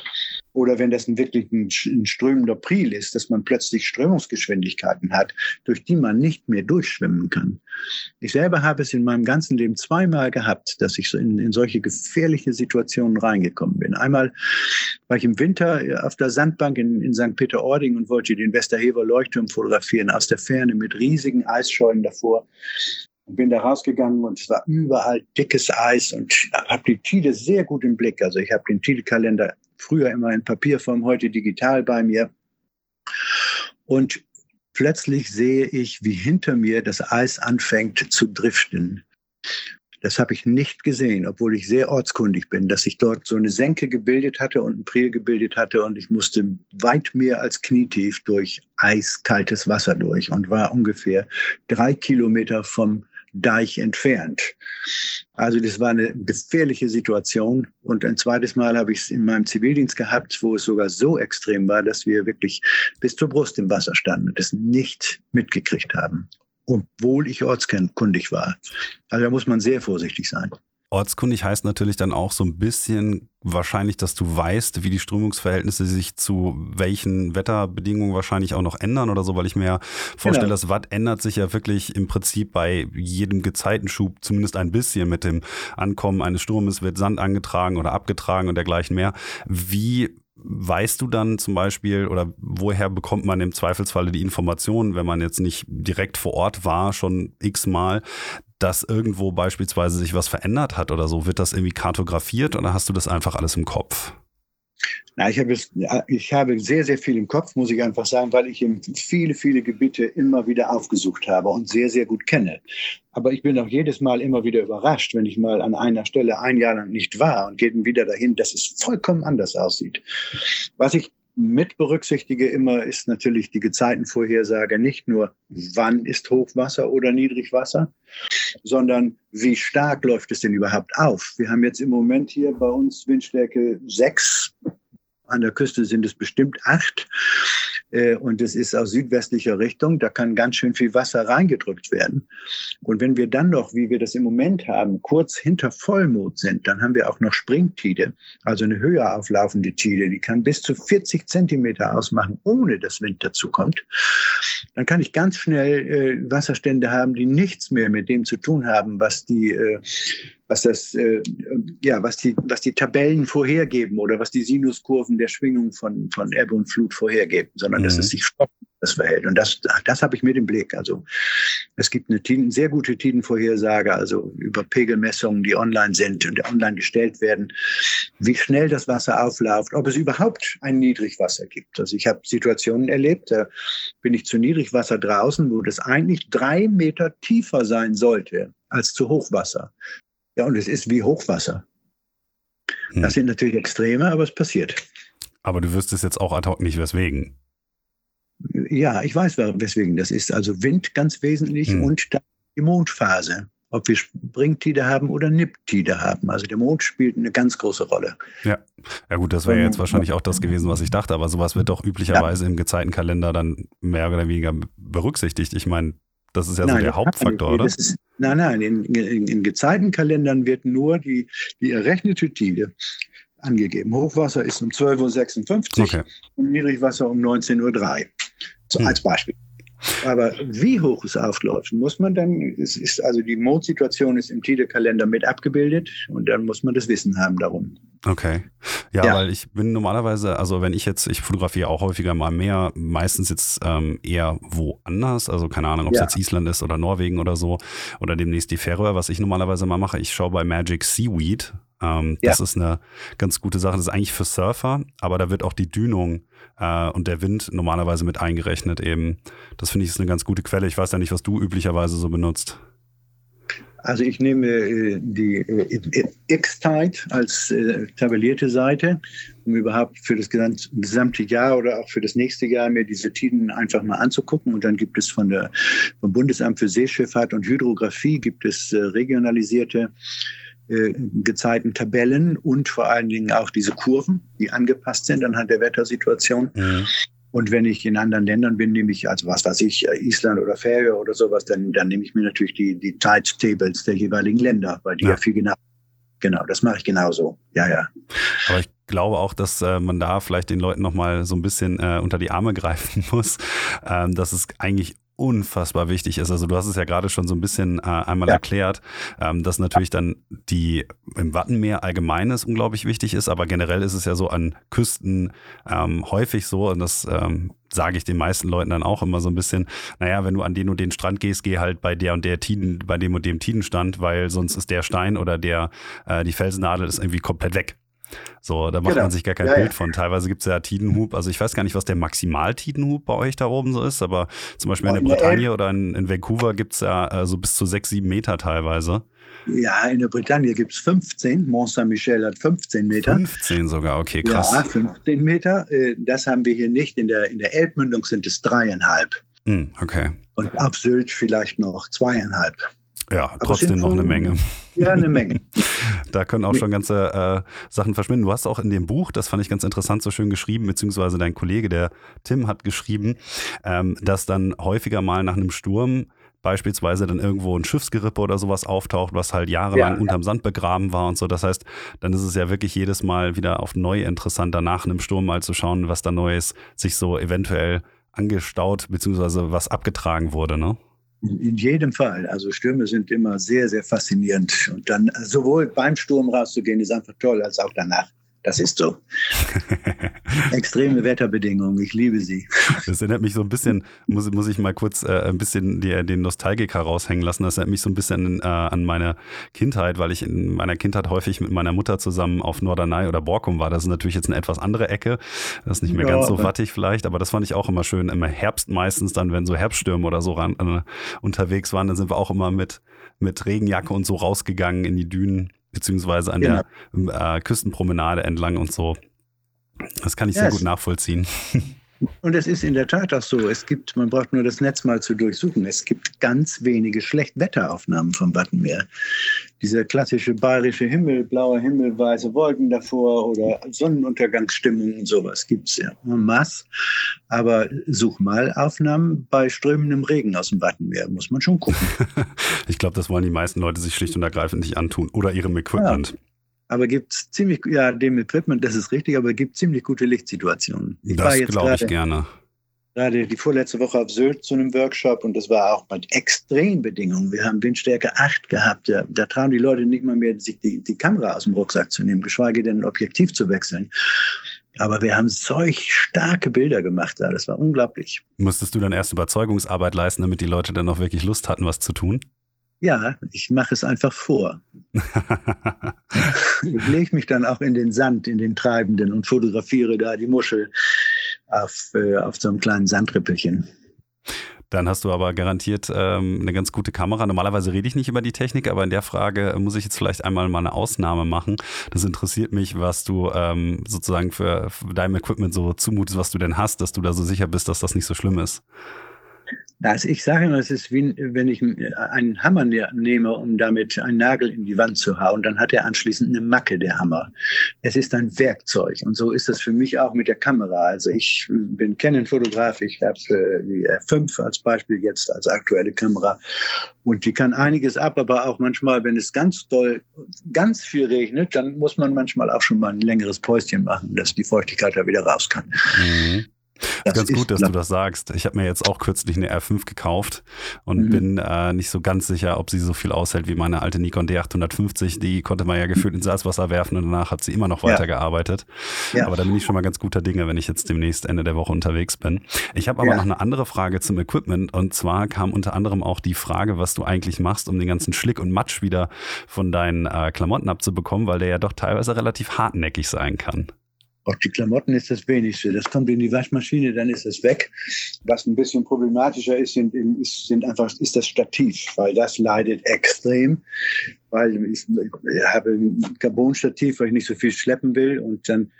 Oder wenn das ein wirklich ein, ein strömender Priel ist, dass man plötzlich Strömungsgeschwindigkeiten hat, durch die man nicht mehr durchschwimmen kann. Ich selber habe es in meinem ganzen Leben zweimal gehabt, dass ich so in, in solche gefährliche Situationen reingekommen bin. Einmal war ich im Winter äh, auf der Sandbank in, in St. Peter-Ording und wollte den Westerhever Leuchtturm fotografieren aus der Ferne mit riesigen Eisschollen davor und bin da rausgegangen und es war überall dickes Eis und habe die Tide sehr gut im Blick. Also ich habe den Tide-Kalender früher immer in Papierform, heute digital bei mir. Und plötzlich sehe ich, wie hinter mir das Eis anfängt zu driften. Das habe ich nicht gesehen, obwohl ich sehr ortskundig bin, dass sich dort so eine Senke gebildet hatte und ein Priel gebildet hatte und ich musste weit mehr als knietief durch eiskaltes Wasser durch und war ungefähr drei Kilometer vom Deich entfernt. Also das war eine gefährliche Situation. Und ein zweites Mal habe ich es in meinem Zivildienst gehabt, wo es sogar so extrem war, dass wir wirklich bis zur Brust im Wasser standen und es nicht mitgekriegt haben obwohl ich ortskundig war. Also da muss man sehr vorsichtig sein. Ortskundig heißt natürlich dann auch so ein bisschen wahrscheinlich, dass du weißt, wie die Strömungsverhältnisse sich zu welchen Wetterbedingungen wahrscheinlich auch noch ändern oder so, weil ich mir vorstelle, genau. das Watt ändert sich ja wirklich im Prinzip bei jedem Gezeitenschub zumindest ein bisschen mit dem Ankommen eines Sturmes wird Sand angetragen oder abgetragen und dergleichen mehr. Wie Weißt du dann zum Beispiel oder woher bekommt man im Zweifelsfalle die Informationen, wenn man jetzt nicht direkt vor Ort war, schon x-mal, dass irgendwo beispielsweise sich was verändert hat oder so? Wird das irgendwie kartografiert oder hast du das einfach alles im Kopf? Na, ich, habe es, ich habe sehr, sehr viel im Kopf, muss ich einfach sagen, weil ich viele, viele Gebiete immer wieder aufgesucht habe und sehr, sehr gut kenne. Aber ich bin auch jedes Mal immer wieder überrascht, wenn ich mal an einer Stelle ein Jahr lang nicht war und gehe dann wieder dahin, dass es vollkommen anders aussieht. Was ich mit berücksichtige immer ist natürlich die Gezeitenvorhersage nicht nur, wann ist Hochwasser oder Niedrigwasser, sondern wie stark läuft es denn überhaupt auf? Wir haben jetzt im Moment hier bei uns Windstärke 6 an der Küste sind es bestimmt acht. Äh, und es ist aus südwestlicher Richtung. Da kann ganz schön viel Wasser reingedrückt werden. Und wenn wir dann noch, wie wir das im Moment haben, kurz hinter Vollmond sind, dann haben wir auch noch Springtide, also eine höher auflaufende Tide. Die kann bis zu 40 Zentimeter ausmachen, ohne dass Wind dazu kommt. Dann kann ich ganz schnell äh, Wasserstände haben, die nichts mehr mit dem zu tun haben, was die äh, was das, äh, ja, was die, was die Tabellen vorhergeben oder was die Sinuskurven der Schwingung von, von Ebbe und Flut vorhergeben, sondern mhm. dass es sich das verhält. Und das, das habe ich mit im Blick. Also es gibt eine Tiden, sehr gute Tidenvorhersage, also über Pegelmessungen, die online sind und online gestellt werden. wie schnell das Wasser aufläuft, ob es überhaupt ein Niedrigwasser gibt. Also ich habe Situationen erlebt, da bin ich zu Niedrigwasser draußen, wo das eigentlich drei Meter tiefer sein sollte als zu Hochwasser. Ja, und es ist wie Hochwasser. Hm. Das sind natürlich Extreme, aber es passiert. Aber du wüsstest jetzt auch ad hoc nicht, weswegen. Ja, ich weiß, weswegen das ist. Also Wind ganz wesentlich hm. und die Mondphase ob wir Springtide haben oder Niptide haben. Also der Mond spielt eine ganz große Rolle. Ja, ja gut, das wäre jetzt wahrscheinlich auch das gewesen, was ich dachte, aber sowas wird doch üblicherweise ja. im Gezeitenkalender dann mehr oder weniger berücksichtigt. Ich meine, das ist ja nein, so der Hauptfaktor, oder? Ist, nein, nein, in, in, in, Gezeitenkalendern wird nur die, die errechnete Tide angegeben. Hochwasser ist um 12.56 Uhr okay. und Niedrigwasser um 19.03 Uhr. So, hm. Als Beispiel. Aber wie hoch es aufläuft, muss man dann, es ist also die Mondsituation ist im Tide-Kalender mit abgebildet und dann muss man das Wissen haben darum. Okay. Ja, ja, weil ich bin normalerweise, also wenn ich jetzt, ich fotografiere auch häufiger mal mehr, meistens jetzt ähm, eher woanders, also keine Ahnung, ob es ja. jetzt Island ist oder Norwegen oder so oder demnächst die Färöer, was ich normalerweise mal mache, ich schaue bei Magic Seaweed, ähm, ja. Das ist eine ganz gute Sache. Das ist eigentlich für Surfer, aber da wird auch die Dünung äh, und der Wind normalerweise mit eingerechnet eben. Das finde ich ist eine ganz gute Quelle. Ich weiß ja nicht, was du üblicherweise so benutzt. Also ich nehme äh, die äh, X-Tide als äh, tabellierte Seite, um überhaupt für das gesamte Jahr oder auch für das nächste Jahr mir diese Tiden einfach mal anzugucken. Und dann gibt es von der, vom Bundesamt für Seeschifffahrt und Hydrographie gibt es äh, regionalisierte äh, Gezeitentabellen und vor allen Dingen auch diese Kurven, die angepasst sind anhand der Wettersituation. Mhm. Und wenn ich in anderen Ländern bin, nehme ich, also was weiß ich, Island oder Färöer oder sowas, dann, dann nehme ich mir natürlich die, die Tide Tables der jeweiligen Länder, weil die ja, ja viel genau, genau, das mache ich genauso. Ja, ja. Aber ich glaube auch, dass äh, man da vielleicht den Leuten nochmal so ein bisschen äh, unter die Arme greifen muss, ähm, dass es eigentlich unfassbar wichtig ist. Also du hast es ja gerade schon so ein bisschen äh, einmal ja. erklärt, ähm, dass natürlich dann die im Wattenmeer allgemeines unglaublich wichtig ist, aber generell ist es ja so an Küsten ähm, häufig so und das ähm, sage ich den meisten Leuten dann auch immer so ein bisschen, naja, wenn du an den und den Strand gehst, geh halt bei der und der Tiden, bei dem und dem Tidenstand, weil sonst ist der Stein oder der äh, die Felsennadel ist irgendwie komplett weg. So, da macht genau. man sich gar kein ja, Bild ja. von. Teilweise gibt es ja Tidenhub. Also ich weiß gar nicht, was der Maximal-Tidenhub bei euch da oben so ist, aber zum Beispiel in der Bretagne oder in, in Vancouver gibt es ja äh, so bis zu sechs, sieben Meter teilweise. Ja, in der Bretagne gibt es 15. Mont Saint-Michel hat 15 Meter. 15 sogar, okay, krass. Ja, 15 Meter. Äh, das haben wir hier nicht. In der, in der Elbmündung sind es dreieinhalb. Hm, okay. Und auf Sylt vielleicht noch zweieinhalb. Ja, Aber trotzdem noch eine Menge. Ja, eine Menge. da können auch schon ganze äh, Sachen verschwinden. Du hast auch in dem Buch, das fand ich ganz interessant, so schön geschrieben, beziehungsweise dein Kollege, der Tim, hat geschrieben, ähm, dass dann häufiger mal nach einem Sturm beispielsweise dann irgendwo ein Schiffsgerippe oder sowas auftaucht, was halt jahrelang ja, unterm Sand begraben war und so. Das heißt, dann ist es ja wirklich jedes Mal wieder auf neu interessant, danach einem Sturm mal zu schauen, was da Neues sich so eventuell angestaut, beziehungsweise was abgetragen wurde, ne? In jedem Fall. Also Stürme sind immer sehr, sehr faszinierend. Und dann sowohl beim Sturm rauszugehen, ist einfach toll, als auch danach. Das ist so. Extreme Wetterbedingungen, ich liebe sie. Das erinnert mich so ein bisschen, muss, muss ich mal kurz äh, ein bisschen die, den Nostalgiker raushängen lassen. Das erinnert mich so ein bisschen äh, an meine Kindheit, weil ich in meiner Kindheit häufig mit meiner Mutter zusammen auf Norderney oder Borkum war. Das ist natürlich jetzt eine etwas andere Ecke. Das ist nicht mehr ja, ganz so wattig vielleicht, aber das fand ich auch immer schön. Im Herbst meistens dann, wenn so Herbststürme oder so ran, äh, unterwegs waren, dann sind wir auch immer mit, mit Regenjacke und so rausgegangen in die Dünen beziehungsweise an genau. der äh, Küstenpromenade entlang und so. Das kann ich ja, sehr gut nachvollziehen. Und es ist in der Tat auch so. Es gibt, man braucht nur das Netz mal zu durchsuchen. Es gibt ganz wenige Schlechtwetteraufnahmen vom Wattenmeer. Dieser klassische bayerische Himmel, blauer Himmel, weiße Wolken davor oder Sonnenuntergangsstimmung, sowas gibt es ja en masse. Aber such mal Aufnahmen bei strömendem Regen aus dem Wattenmeer, muss man schon gucken. ich glaube, das wollen die meisten Leute sich schlicht und ergreifend nicht antun oder ihrem Equipment. Ja aber gibt es ziemlich, ja, dem Equipment, das ist richtig, aber gibt ziemlich gute Lichtsituationen. Ich das glaube ich gerne. Gerade die vorletzte Woche auf Sylt zu einem Workshop und das war auch mit Extrembedingungen. Wir haben Windstärke 8 gehabt. Da, da trauen die Leute nicht mal mehr, sich die, die Kamera aus dem Rucksack zu nehmen, geschweige denn ein Objektiv zu wechseln. Aber wir haben solch starke Bilder gemacht da. Das war unglaublich. Musstest du dann erst Überzeugungsarbeit leisten, damit die Leute dann auch wirklich Lust hatten, was zu tun? Ja, ich mache es einfach vor. ich lege mich dann auch in den Sand, in den Treibenden und fotografiere da die Muschel auf, äh, auf so einem kleinen Sandrippelchen. Dann hast du aber garantiert ähm, eine ganz gute Kamera. Normalerweise rede ich nicht über die Technik, aber in der Frage muss ich jetzt vielleicht einmal mal eine Ausnahme machen. Das interessiert mich, was du ähm, sozusagen für, für deinem Equipment so zumutest, was du denn hast, dass du da so sicher bist, dass das nicht so schlimm ist. Also ich sage immer, es ist wie wenn ich einen Hammer ne-, nehme, um damit einen Nagel in die Wand zu hauen, dann hat er anschließend eine Macke, der Hammer. Es ist ein Werkzeug und so ist das für mich auch mit der Kamera. Also ich bin Canon-Fotograf, ich habe die R5 als Beispiel jetzt als aktuelle Kamera und die kann einiges ab, aber auch manchmal, wenn es ganz doll, ganz viel regnet, dann muss man manchmal auch schon mal ein längeres Päuschen machen, dass die Feuchtigkeit da wieder raus kann. Mhm. Das ist ganz gut, dass du das sagst. Ich habe mir jetzt auch kürzlich eine R5 gekauft und mhm. bin äh, nicht so ganz sicher, ob sie so viel aushält wie meine alte Nikon D850. Die konnte man ja gefühlt ins Salzwasser werfen und danach hat sie immer noch weitergearbeitet. Ja. Aber da bin ich schon mal ganz guter Dinge, wenn ich jetzt demnächst Ende der Woche unterwegs bin. Ich habe aber ja. noch eine andere Frage zum Equipment und zwar kam unter anderem auch die Frage, was du eigentlich machst, um den ganzen Schlick und Matsch wieder von deinen äh, Klamotten abzubekommen, weil der ja doch teilweise relativ hartnäckig sein kann. Auch die Klamotten ist das Wenigste. Das kommt in die Waschmaschine, dann ist es weg. Was ein bisschen problematischer ist, sind, ist, sind einfach, ist das Stativ, weil das leidet extrem. Weil ich, ich habe ein Carbon-Stativ, weil ich nicht so viel schleppen will. Und dann,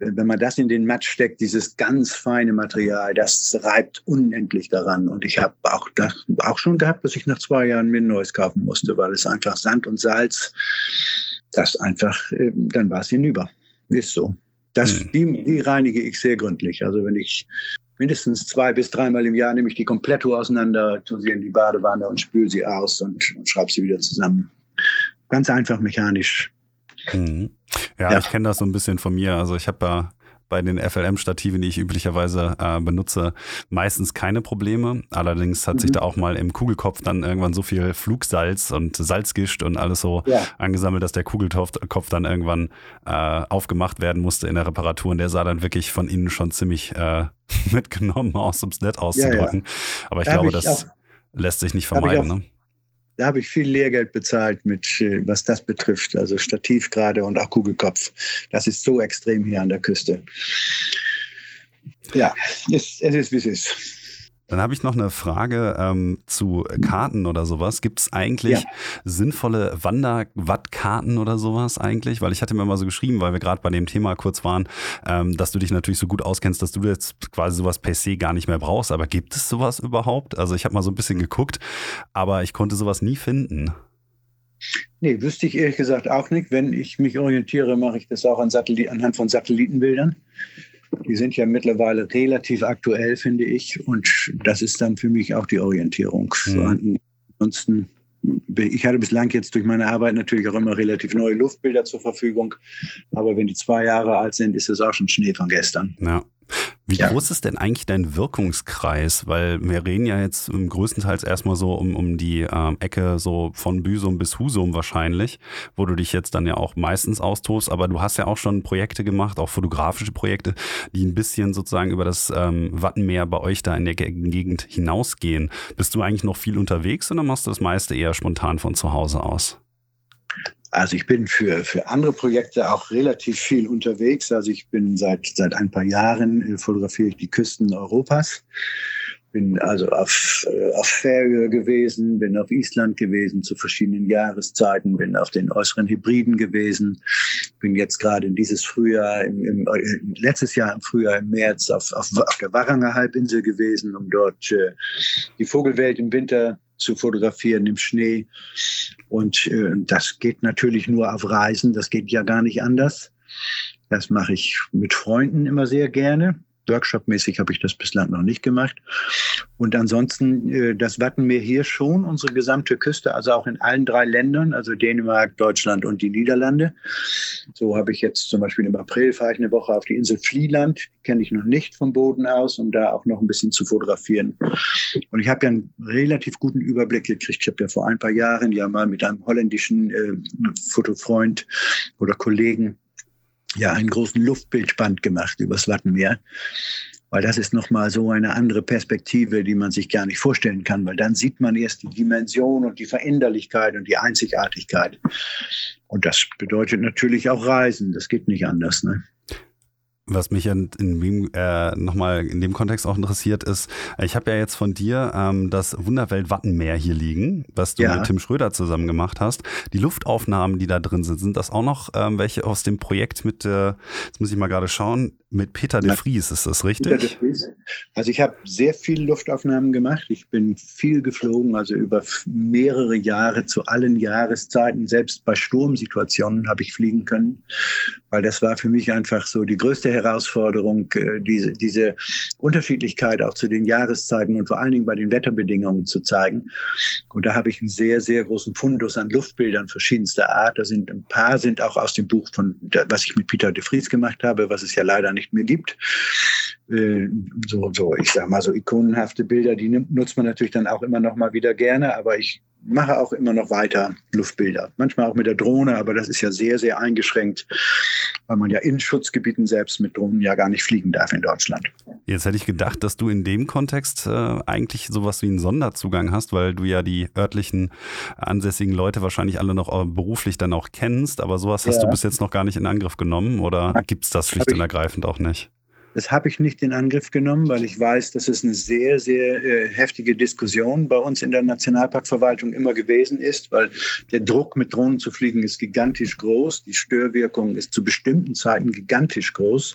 wenn man das in den Matsch steckt, dieses ganz feine Material, das reibt unendlich daran. Und ich habe auch, das, auch schon gehabt, dass ich nach zwei Jahren mir ein neues kaufen musste, weil es einfach Sand und Salz, das einfach, äh, dann war es hinüber. Ist so. Das, hm. die, die reinige ich sehr gründlich. Also wenn ich mindestens zwei bis dreimal im Jahr nehme ich die komplett auseinander, tue sie in die Badewanne und spüle sie aus und, und schraube sie wieder zusammen. Ganz einfach mechanisch. Mhm. Ja, ja, ich kenne das so ein bisschen von mir. Also ich habe ja bei den FLM-Stativen, die ich üblicherweise äh, benutze, meistens keine Probleme. Allerdings hat mhm. sich da auch mal im Kugelkopf dann irgendwann so viel Flugsalz und Salzgischt und alles so ja. angesammelt, dass der Kugelkopf dann irgendwann äh, aufgemacht werden musste in der Reparatur. Und der sah dann wirklich von innen schon ziemlich äh, mitgenommen aus, um es nett auszudrücken. Ja, ja. Aber ich da glaube, das lässt sich nicht vermeiden. Ne? Da habe ich viel Lehrgeld bezahlt, mit, äh, was das betrifft. Also Stativ gerade und auch Kugelkopf. Das ist so extrem hier an der Küste. Ja, es, es ist, wie es ist. Dann habe ich noch eine Frage ähm, zu Karten oder sowas. Gibt es eigentlich ja. sinnvolle Wanderwattkarten oder sowas eigentlich? Weil ich hatte mir mal so geschrieben, weil wir gerade bei dem Thema kurz waren, ähm, dass du dich natürlich so gut auskennst, dass du jetzt quasi sowas per se gar nicht mehr brauchst. Aber gibt es sowas überhaupt? Also ich habe mal so ein bisschen geguckt, aber ich konnte sowas nie finden. Nee, wüsste ich ehrlich gesagt auch nicht. Wenn ich mich orientiere, mache ich das auch an Satellit anhand von Satellitenbildern. Die sind ja mittlerweile relativ aktuell, finde ich. Und das ist dann für mich auch die Orientierung. Mhm. Ansonsten, ich hatte bislang jetzt durch meine Arbeit natürlich auch immer relativ neue Luftbilder zur Verfügung. Aber wenn die zwei Jahre alt sind, ist es auch schon Schnee von gestern. Ja. Wie ja. groß ist denn eigentlich dein Wirkungskreis? Weil wir reden ja jetzt größtenteils erstmal so um, um die ähm, Ecke so von Büsum bis Husum wahrscheinlich, wo du dich jetzt dann ja auch meistens austobst. Aber du hast ja auch schon Projekte gemacht, auch fotografische Projekte, die ein bisschen sozusagen über das ähm, Wattenmeer bei euch da in der Gegend hinausgehen. Bist du eigentlich noch viel unterwegs oder machst du das meiste eher spontan von zu Hause aus? Also ich bin für, für andere Projekte auch relativ viel unterwegs. Also ich bin seit, seit ein paar Jahren äh, fotografiere ich die Küsten Europas. Bin also auf, äh, auf Färöer gewesen, bin auf Island gewesen zu verschiedenen Jahreszeiten, bin auf den äußeren Hybriden gewesen, bin jetzt gerade in dieses Frühjahr, im, im, äh, letztes Jahr im Frühjahr, im März auf, auf, auf der Warranger Halbinsel gewesen, um dort äh, die Vogelwelt im Winter zu fotografieren im Schnee. Und äh, das geht natürlich nur auf Reisen, das geht ja gar nicht anders. Das mache ich mit Freunden immer sehr gerne. Workshop-mäßig habe ich das bislang noch nicht gemacht. Und ansonsten äh, das Wattenmeer hier schon, unsere gesamte Küste, also auch in allen drei Ländern, also Dänemark, Deutschland und die Niederlande. So habe ich jetzt zum Beispiel im April fahre ich eine Woche auf die Insel Flieland, kenne ich noch nicht vom Boden aus, um da auch noch ein bisschen zu fotografieren. Und ich habe ja einen relativ guten Überblick gekriegt. Ich habe ja vor ein paar Jahren ja mal mit einem holländischen äh, Fotofreund oder Kollegen ja einen großen Luftbildsband gemacht übers Wattenmeer. weil das ist nochmal so eine andere Perspektive, die man sich gar nicht vorstellen kann, weil dann sieht man erst die Dimension und die Veränderlichkeit und die Einzigartigkeit. Und das bedeutet natürlich auch Reisen, das geht nicht anders. Ne? Was mich in, in äh, nochmal in dem Kontext auch interessiert ist, ich habe ja jetzt von dir ähm, das Wunderwelt Wattenmeer hier liegen, was du ja. mit Tim Schröder zusammen gemacht hast. Die Luftaufnahmen, die da drin sind, sind das auch noch ähm, welche aus dem Projekt mit, äh, jetzt muss ich mal gerade schauen, mit Peter de Vries, ist das richtig? Peter de Vries. Also ich habe sehr viele Luftaufnahmen gemacht. Ich bin viel geflogen, also über mehrere Jahre zu allen Jahreszeiten. Selbst bei Sturmsituationen habe ich fliegen können, weil das war für mich einfach so die größte Herausforderung, äh, diese, diese Unterschiedlichkeit auch zu den Jahreszeiten und vor allen Dingen bei den Wetterbedingungen zu zeigen. Und da habe ich einen sehr, sehr großen Fundus an Luftbildern verschiedenster Art. Da sind ein paar sind auch aus dem Buch von, was ich mit Peter de Vries gemacht habe, was es ja leider nicht mehr gibt. Äh, so, so, ich sag mal, so ikonenhafte Bilder, die nutzt man natürlich dann auch immer noch mal wieder gerne, aber ich mache auch immer noch weiter Luftbilder. Manchmal auch mit der Drohne, aber das ist ja sehr, sehr eingeschränkt, weil man ja in Schutzgebieten selbst mit Drohnen ja gar nicht fliegen darf in Deutschland. Jetzt hätte ich gedacht, dass du in dem Kontext äh, eigentlich sowas wie einen Sonderzugang hast, weil du ja die örtlichen ansässigen Leute wahrscheinlich alle noch äh, beruflich dann auch kennst, aber sowas hast du bis jetzt noch gar nicht in Angriff genommen oder gibt es das schlicht und ergreifend auch nicht? Das habe ich nicht in Angriff genommen, weil ich weiß, dass es eine sehr, sehr äh, heftige Diskussion bei uns in der Nationalparkverwaltung immer gewesen ist, weil der Druck, mit Drohnen zu fliegen, ist gigantisch groß. Die Störwirkung ist zu bestimmten Zeiten gigantisch groß.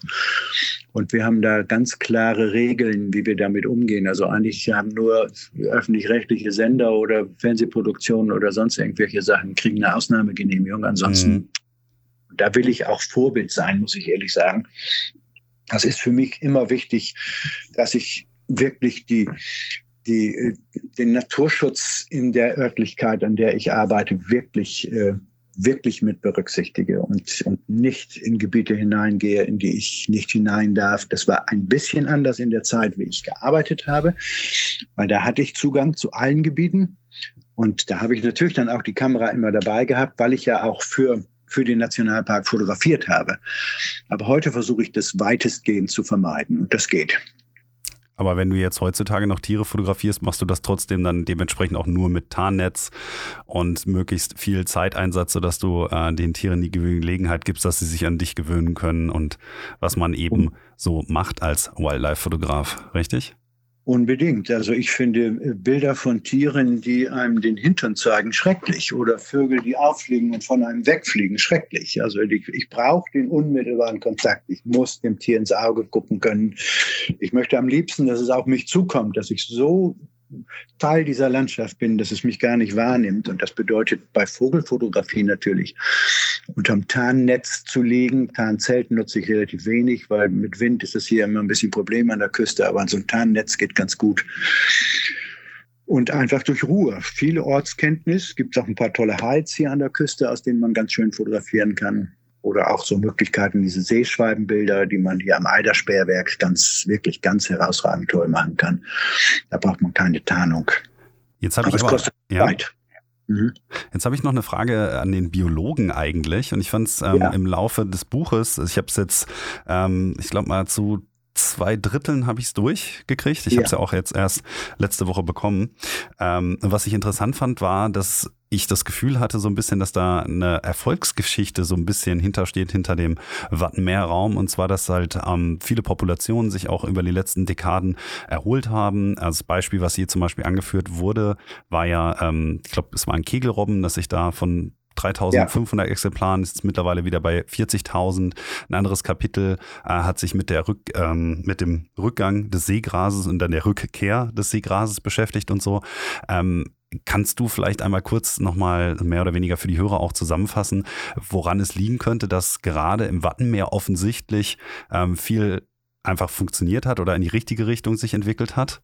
Und wir haben da ganz klare Regeln, wie wir damit umgehen. Also eigentlich haben nur öffentlich-rechtliche Sender oder Fernsehproduktionen oder sonst irgendwelche Sachen kriegen eine Ausnahmegenehmigung. Ansonsten, mhm. da will ich auch Vorbild sein, muss ich ehrlich sagen das ist für mich immer wichtig, dass ich wirklich die, die, den Naturschutz in der Örtlichkeit, an der ich arbeite, wirklich, äh, wirklich mit berücksichtige und, und nicht in Gebiete hineingehe, in die ich nicht hinein darf. Das war ein bisschen anders in der Zeit, wie ich gearbeitet habe, weil da hatte ich Zugang zu allen Gebieten. Und da habe ich natürlich dann auch die Kamera immer dabei gehabt, weil ich ja auch für für den Nationalpark fotografiert habe. Aber heute versuche ich das weitestgehend zu vermeiden und das geht. Aber wenn du jetzt heutzutage noch Tiere fotografierst, machst du das trotzdem dann dementsprechend auch nur mit Tarnnetz und möglichst viel Zeiteinsatz, sodass du äh, den Tieren die Gelegenheit gibst, dass sie sich an dich gewöhnen können und was man eben so macht als Wildlife-Fotograf, richtig? Unbedingt. Also ich finde äh, Bilder von Tieren, die einem den Hintern zeigen, schrecklich. Oder Vögel, die auffliegen und von einem wegfliegen, schrecklich. Also ich, ich brauche den unmittelbaren Kontakt. Ich muss dem Tier ins Auge gucken können. Ich möchte am liebsten, dass es auf mich zukommt, dass ich so Teil dieser Landschaft bin, dass es mich gar nicht wahrnimmt. Und das bedeutet bei Vogelfotografie natürlich, unterm Tarnnetz zu liegen. Tarnzelt nutze ich relativ wenig, weil mit Wind ist das hier immer ein bisschen Problem an der Küste, aber so ein Tarnnetz geht ganz gut. Und einfach durch Ruhe. Viele Ortskenntnis. Gibt es auch ein paar tolle Hides hier an der Küste, aus denen man ganz schön fotografieren kann oder auch so Möglichkeiten, diese Seeschwalbenbilder, die man hier am Eidersperrwerk ganz, wirklich ganz herausragend toll machen kann. Da braucht man keine Tarnung. Jetzt habe ich aber, ja. Mhm. Jetzt habe ich noch eine Frage an den Biologen eigentlich und ich fand es ähm, ja. im Laufe des Buches, ich habe es jetzt, ähm, ich glaube mal zu zwei Dritteln habe ich es durchgekriegt. Ich ja. habe es ja auch jetzt erst letzte Woche bekommen. Ähm, was ich interessant fand, war, dass ich das Gefühl hatte, so ein bisschen, dass da eine Erfolgsgeschichte so ein bisschen hintersteht, hinter dem Wattenmeerraum. Und zwar, dass halt ähm, viele Populationen sich auch über die letzten Dekaden erholt haben. Als Beispiel, was hier zum Beispiel angeführt wurde, war ja, ähm, ich glaube, es war ein Kegelrobben, dass sich da von 3500 ja. Exemplaren, ist mittlerweile wieder bei 40.000. Ein anderes Kapitel äh, hat sich mit, der Rück, ähm, mit dem Rückgang des Seegrases und dann der Rückkehr des Seegrases beschäftigt und so. Ähm, Kannst du vielleicht einmal kurz nochmal mehr oder weniger für die Hörer auch zusammenfassen, woran es liegen könnte, dass gerade im Wattenmeer offensichtlich ähm, viel einfach funktioniert hat oder in die richtige Richtung sich entwickelt hat?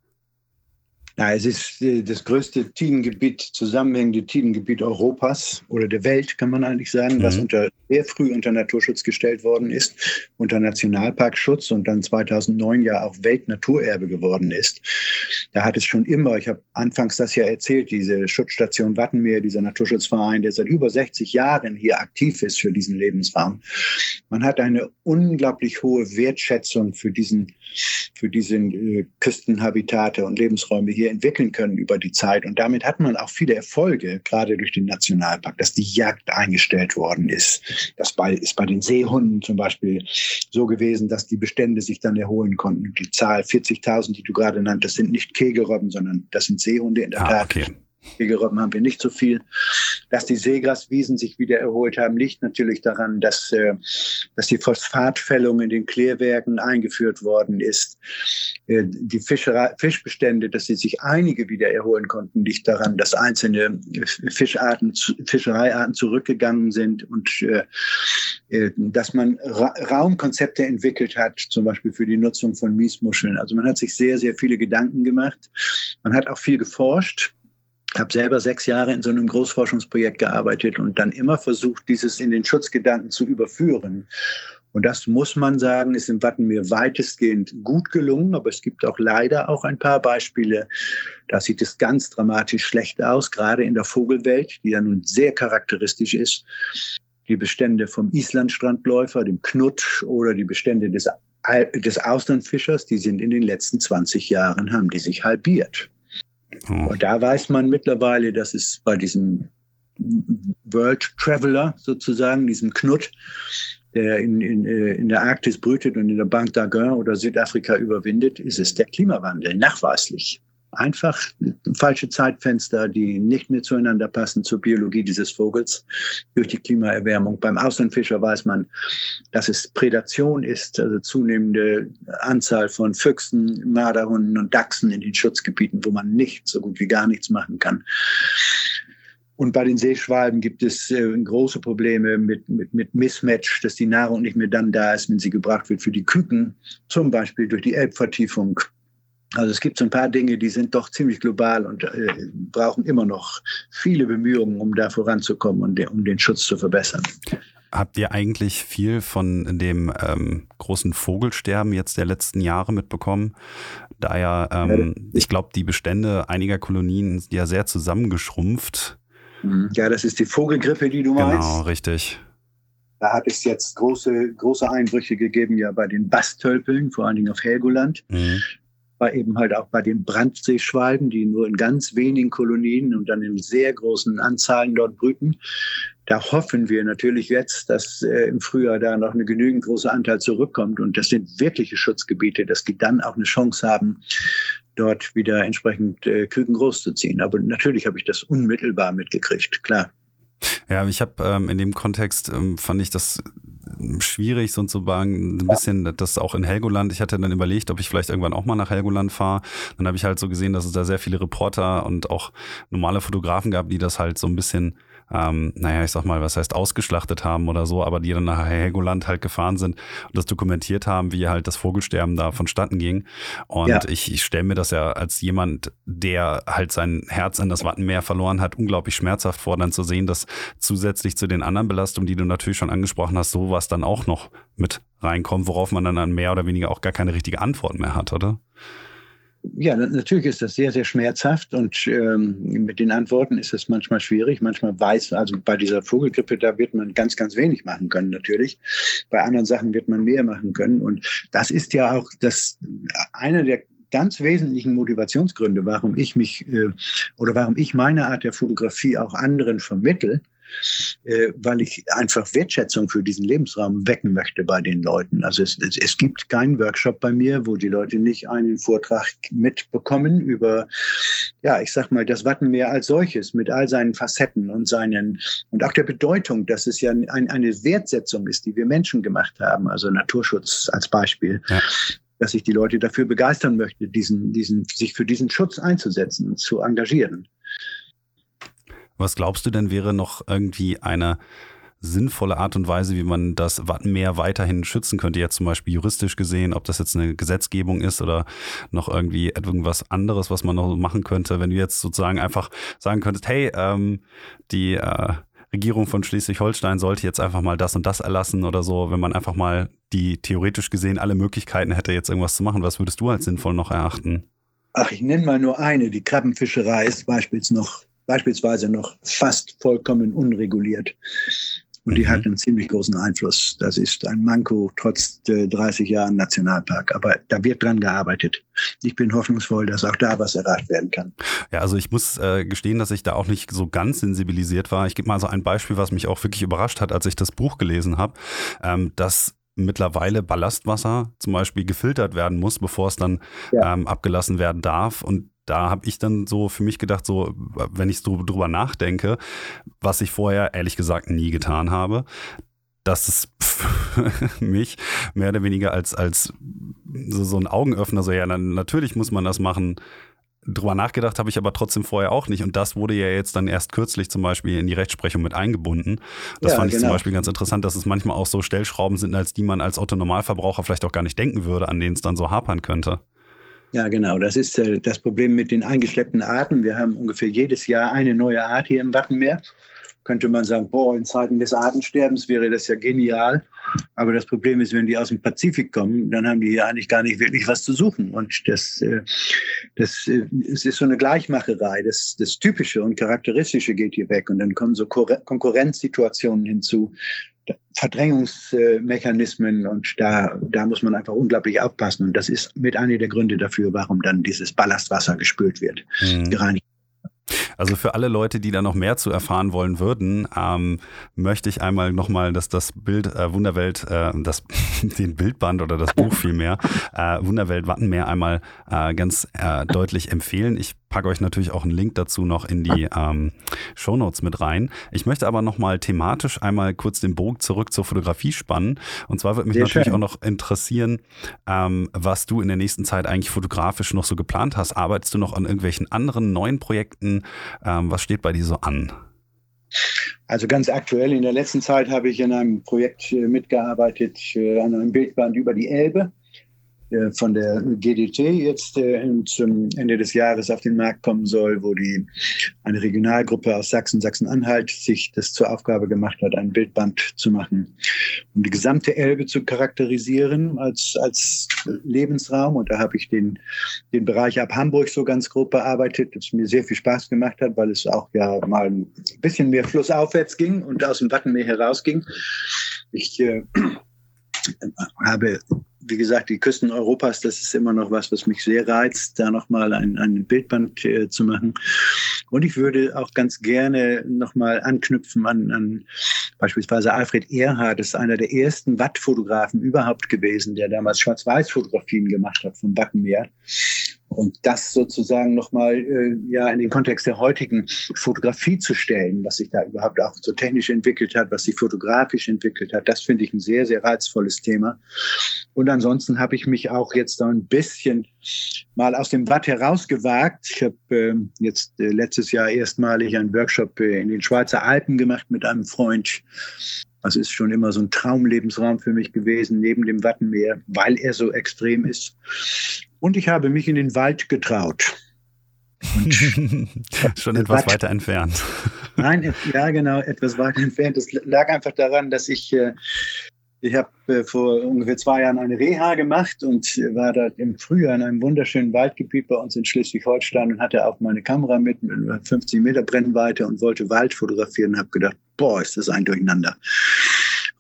Ja, es ist äh, das größte Tidengebiet, zusammenhängende Tidengebiet Europas oder der Welt, kann man eigentlich sagen, mhm. was unter, sehr früh unter Naturschutz gestellt worden ist, unter Nationalparkschutz und dann 2009 ja auch Weltnaturerbe geworden ist. Da hat es schon immer, ich habe anfangs das ja erzählt, diese Schutzstation Wattenmeer, dieser Naturschutzverein, der seit über 60 Jahren hier aktiv ist für diesen Lebensraum. Man hat eine unglaublich hohe Wertschätzung für diesen, für diesen äh, Küstenhabitate und Lebensräume hier entwickeln können über die Zeit. Und damit hat man auch viele Erfolge, gerade durch den Nationalpark, dass die Jagd eingestellt worden ist. Das bei, ist bei den Seehunden zum Beispiel so gewesen, dass die Bestände sich dann erholen konnten. Die Zahl 40.000, die du gerade nanntest, sind nicht Kegelrobben, sondern das sind Seehunde in der ah, Tat. Okay. Kegelrobben haben wir nicht so viel. Dass die Seegraswiesen sich wieder erholt haben, liegt natürlich daran, dass, äh, dass die Phosphatfällung in den Klärwerken eingeführt worden ist. Äh, die Fischerei, Fischbestände, dass sie sich einige wieder erholen konnten, liegt daran, dass einzelne Fischarten, Fischereiarten zurückgegangen sind und äh, äh, dass man Ra Raumkonzepte entwickelt hat, zum Beispiel für die Nutzung von Miesmuscheln. Also man hat sich sehr, sehr viele Gedanken gemacht. Man hat auch viel geforscht. Habe selber sechs Jahre in so einem Großforschungsprojekt gearbeitet und dann immer versucht, dieses in den Schutzgedanken zu überführen. Und das muss man sagen, ist im Wattenmeer weitestgehend gut gelungen, aber es gibt auch leider auch ein paar Beispiele, da sieht es ganz dramatisch schlecht aus, gerade in der Vogelwelt, die ja nun sehr charakteristisch ist. Die Bestände vom Islandstrandläufer, dem Knut oder die Bestände des, des Auslandfischers, die sind in den letzten 20 Jahren, haben die sich halbiert. Mhm. Und da weiß man mittlerweile, dass es bei diesem World Traveler sozusagen, diesem Knut, der in, in, äh, in der Arktis brütet und in der Bank d'Arguin oder Südafrika überwindet, ist es der Klimawandel, nachweislich. Einfach falsche Zeitfenster, die nicht mehr zueinander passen zur Biologie dieses Vogels durch die Klimaerwärmung. Beim Auslandfischer weiß man, dass es Prädation ist, also zunehmende Anzahl von Füchsen, Marderhunden und Dachsen in den Schutzgebieten, wo man nicht so gut wie gar nichts machen kann. Und bei den Seeschwalben gibt es äh, große Probleme mit, mit, mit Mismatch, dass die Nahrung nicht mehr dann da ist, wenn sie gebracht wird für die Küken, zum Beispiel durch die Elbvertiefung also es gibt so ein paar Dinge, die sind doch ziemlich global und äh, brauchen immer noch viele Bemühungen, um da voranzukommen und de, um den Schutz zu verbessern. Habt ihr eigentlich viel von dem ähm, großen Vogelsterben jetzt der letzten Jahre mitbekommen? Da ja, ähm, ich glaube, die Bestände einiger Kolonien sind ja sehr zusammengeschrumpft. Mhm. Ja, das ist die Vogelgrippe, die du meinst. Genau, richtig. Da hat es jetzt große, große Einbrüche gegeben, ja bei den Bastölpeln, vor allen Dingen auf Helgoland. Mhm war eben halt auch bei den Brandseeschwalben, die nur in ganz wenigen Kolonien und dann in sehr großen Anzahlen dort brüten. Da hoffen wir natürlich jetzt, dass äh, im Frühjahr da noch eine genügend große Anteil zurückkommt. Und das sind wirkliche Schutzgebiete, dass die dann auch eine Chance haben, dort wieder entsprechend äh, Küken großzuziehen. Aber natürlich habe ich das unmittelbar mitgekriegt, klar. Ja, ich habe ähm, in dem Kontext ähm, fand ich das schwierig, so zu sagen, ein bisschen das auch in Helgoland. Ich hatte dann überlegt, ob ich vielleicht irgendwann auch mal nach Helgoland fahre. Dann habe ich halt so gesehen, dass es da sehr viele Reporter und auch normale Fotografen gab, die das halt so ein bisschen ähm, naja, ich sag mal, was heißt ausgeschlachtet haben oder so, aber die dann nach Helgoland halt gefahren sind und das dokumentiert haben, wie halt das Vogelsterben da vonstatten ging. Und ja. ich, ich stelle mir das ja als jemand, der halt sein Herz an das Wattenmeer verloren hat, unglaublich schmerzhaft vor, dann zu sehen, dass zusätzlich zu den anderen Belastungen, die du natürlich schon angesprochen hast, sowas dann auch noch mit reinkommt, worauf man dann mehr oder weniger auch gar keine richtige Antwort mehr hat, oder? Ja, natürlich ist das sehr, sehr schmerzhaft und ähm, mit den Antworten ist es manchmal schwierig. Manchmal weiß, also bei dieser Vogelgrippe, da wird man ganz, ganz wenig machen können natürlich. Bei anderen Sachen wird man mehr machen können und das ist ja auch das eine der ganz wesentlichen Motivationsgründe, warum ich mich äh, oder warum ich meine Art der Fotografie auch anderen vermittel, äh, weil ich einfach Wertschätzung für diesen Lebensraum wecken möchte bei den Leuten. Also es, es, es gibt keinen Workshop bei mir, wo die Leute nicht einen Vortrag mitbekommen über, ja, ich sag mal, das Wattenmeer als solches mit all seinen Facetten und seinen und auch der Bedeutung, dass es ja ein, eine Wertsetzung ist, die wir Menschen gemacht haben, also Naturschutz als Beispiel. Ja dass ich die Leute dafür begeistern möchte, diesen, diesen, sich für diesen Schutz einzusetzen zu engagieren. Was glaubst du denn wäre noch irgendwie eine sinnvolle Art und Weise, wie man das Wattenmeer weiterhin schützen könnte, jetzt zum Beispiel juristisch gesehen, ob das jetzt eine Gesetzgebung ist oder noch irgendwie irgendwas anderes, was man noch machen könnte, wenn du jetzt sozusagen einfach sagen könntest, hey, ähm, die äh, Regierung von Schleswig-Holstein sollte jetzt einfach mal das und das erlassen oder so, wenn man einfach mal die theoretisch gesehen alle Möglichkeiten hätte, jetzt irgendwas zu machen. Was würdest du als sinnvoll noch erachten? Ach, ich nenne mal nur eine. Die Krabbenfischerei ist beispielsweise noch, beispielsweise noch fast vollkommen unreguliert. Und die mhm. hat einen ziemlich großen Einfluss. Das ist ein Manko trotz äh, 30 Jahren Nationalpark. Aber da wird dran gearbeitet. Ich bin hoffnungsvoll, dass auch da was erreicht werden kann. Ja, also ich muss äh, gestehen, dass ich da auch nicht so ganz sensibilisiert war. Ich gebe mal so ein Beispiel, was mich auch wirklich überrascht hat, als ich das Buch gelesen habe, ähm, dass mittlerweile Ballastwasser zum Beispiel gefiltert werden muss, bevor es dann ja. ähm, abgelassen werden darf. Und da habe ich dann so für mich gedacht, so, wenn ich so drüber nachdenke, was ich vorher ehrlich gesagt nie getan habe, dass es mich mehr oder weniger als, als so, so ein Augenöffner, so ja, dann, natürlich muss man das machen, drüber nachgedacht habe ich aber trotzdem vorher auch nicht. Und das wurde ja jetzt dann erst kürzlich zum Beispiel in die Rechtsprechung mit eingebunden. Das ja, fand ich genau. zum Beispiel ganz interessant, dass es manchmal auch so Stellschrauben sind, als die man als Autonormalverbraucher vielleicht auch gar nicht denken würde, an denen es dann so hapern könnte. Ja, genau. Das ist äh, das Problem mit den eingeschleppten Arten. Wir haben ungefähr jedes Jahr eine neue Art hier im Wattenmeer könnte man sagen, boah, in Zeiten des Artensterbens wäre das ja genial. Aber das Problem ist, wenn die aus dem Pazifik kommen, dann haben die hier eigentlich gar nicht wirklich was zu suchen. Und das, äh, das äh, ist so eine Gleichmacherei. Das, das Typische und Charakteristische geht hier weg. Und dann kommen so Konkurrenzsituationen hinzu, Verdrängungsmechanismen und da, da muss man einfach unglaublich aufpassen. Und das ist mit einer der Gründe dafür, warum dann dieses Ballastwasser gespült wird, mhm. gereinigt also für alle Leute, die da noch mehr zu erfahren wollen würden, ähm, möchte ich einmal nochmal dass das Bild äh, Wunderwelt, äh, das, den Bildband oder das Buch vielmehr, äh, Wunderwelt Wattenmeer einmal äh, ganz äh, deutlich empfehlen. Ich packe euch natürlich auch einen Link dazu noch in die ähm, Shownotes mit rein. Ich möchte aber nochmal thematisch einmal kurz den Bogen zurück zur Fotografie spannen. Und zwar würde mich Sehr natürlich schön. auch noch interessieren, ähm, was du in der nächsten Zeit eigentlich fotografisch noch so geplant hast. Arbeitest du noch an irgendwelchen anderen neuen Projekten? Ähm, was steht bei dir so an? Also ganz aktuell in der letzten Zeit habe ich in einem Projekt äh, mitgearbeitet, äh, an einem Bildband über die Elbe. Äh, von der GDT jetzt äh, zum Ende des Jahres auf den Markt kommen soll, wo die eine Regionalgruppe aus Sachsen, Sachsen-Anhalt sich das zur Aufgabe gemacht hat, ein Bildband zu machen, um die gesamte Elbe zu charakterisieren als, als Lebensraum. Und da habe ich den, den Bereich ab Hamburg so ganz grob bearbeitet, das mir sehr viel Spaß gemacht hat, weil es auch ja mal ein bisschen mehr flussaufwärts ging und aus dem Wattenmeer herausging. Ich äh, habe wie gesagt, die Küsten Europas, das ist immer noch was, was mich sehr reizt, da nochmal ein, ein Bildband äh, zu machen. Und ich würde auch ganz gerne nochmal anknüpfen an, an beispielsweise Alfred Erhard, das ist einer der ersten Wattfotografen überhaupt gewesen, der damals Schwarz-Weiß-Fotografien gemacht hat vom Wattenmeer. Und das sozusagen nochmal äh, ja, in den Kontext der heutigen Fotografie zu stellen, was sich da überhaupt auch so technisch entwickelt hat, was sich fotografisch entwickelt hat, das finde ich ein sehr, sehr reizvolles Thema. Und ansonsten habe ich mich auch jetzt so ein bisschen mal aus dem Watt herausgewagt. Ich habe äh, jetzt äh, letztes Jahr erstmalig einen Workshop äh, in den Schweizer Alpen gemacht mit einem Freund. Das ist schon immer so ein Traumlebensraum für mich gewesen, neben dem Wattenmeer, weil er so extrem ist. Und ich habe mich in den Wald getraut. Schon etwas weiter entfernt. Nein, ja, genau, etwas weiter entfernt. Es lag einfach daran, dass ich, äh, ich habe äh, vor ungefähr zwei Jahren eine Reha gemacht und war da im Frühjahr in einem wunderschönen Waldgebiet bei uns in Schleswig-Holstein und hatte auch meine Kamera mit, mit 50 Meter Brennweite und wollte Wald fotografieren und habe gedacht, boah, ist das ein Durcheinander.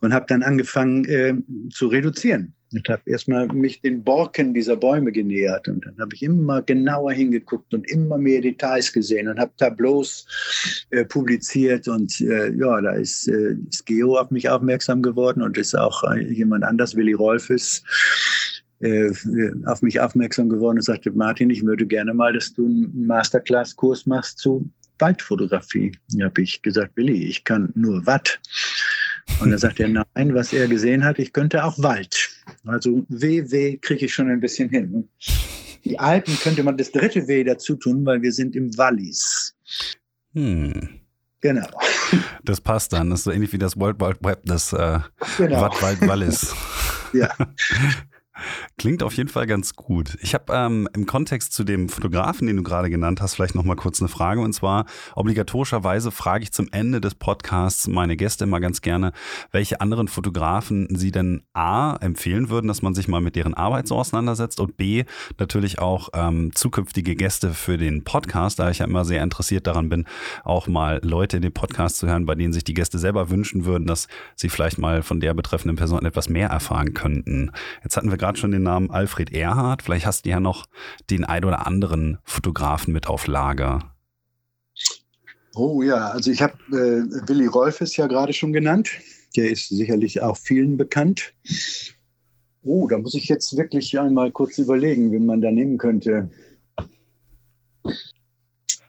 Und habe dann angefangen äh, zu reduzieren und habe erstmal mich den Borken dieser Bäume genähert und dann habe ich immer genauer hingeguckt und immer mehr Details gesehen und habe Tableaus äh, publiziert und äh, ja, da ist, äh, ist Geo auf mich aufmerksam geworden und ist auch äh, jemand anders, Willi Rolfes, äh, auf mich aufmerksam geworden und sagte, Martin, ich würde gerne mal, dass du einen Masterclass-Kurs machst zu Waldfotografie. Da habe ich gesagt, Willi, ich kann nur Watt. Und dann sagt er, nein, was er gesehen hat, ich könnte auch Wald. Also WW kriege ich schon ein bisschen hin. Die Alpen könnte man das dritte W dazu tun, weil wir sind im Wallis. Hm. Genau. Das passt dann. Das ist so ähnlich wie das World Wide Web, das äh, genau. Watt Wallis. ja. Klingt auf jeden Fall ganz gut. Ich habe ähm, im Kontext zu dem Fotografen, den du gerade genannt hast, vielleicht noch mal kurz eine Frage. Und zwar obligatorischerweise frage ich zum Ende des Podcasts meine Gäste immer ganz gerne, welche anderen Fotografen sie denn A empfehlen würden, dass man sich mal mit deren Arbeit so auseinandersetzt und B natürlich auch ähm, zukünftige Gäste für den Podcast, da ich ja immer sehr interessiert daran bin, auch mal Leute in den Podcast zu hören, bei denen sich die Gäste selber wünschen würden, dass sie vielleicht mal von der betreffenden Person etwas mehr erfahren könnten. Jetzt hatten wir gerade schon den Namen Alfred Erhard. Vielleicht hast du ja noch den ein oder anderen Fotografen mit auf Lager. Oh ja, also ich habe äh, Willi Rolfes ja gerade schon genannt. Der ist sicherlich auch vielen bekannt. Oh, da muss ich jetzt wirklich einmal kurz überlegen, wen man da nehmen könnte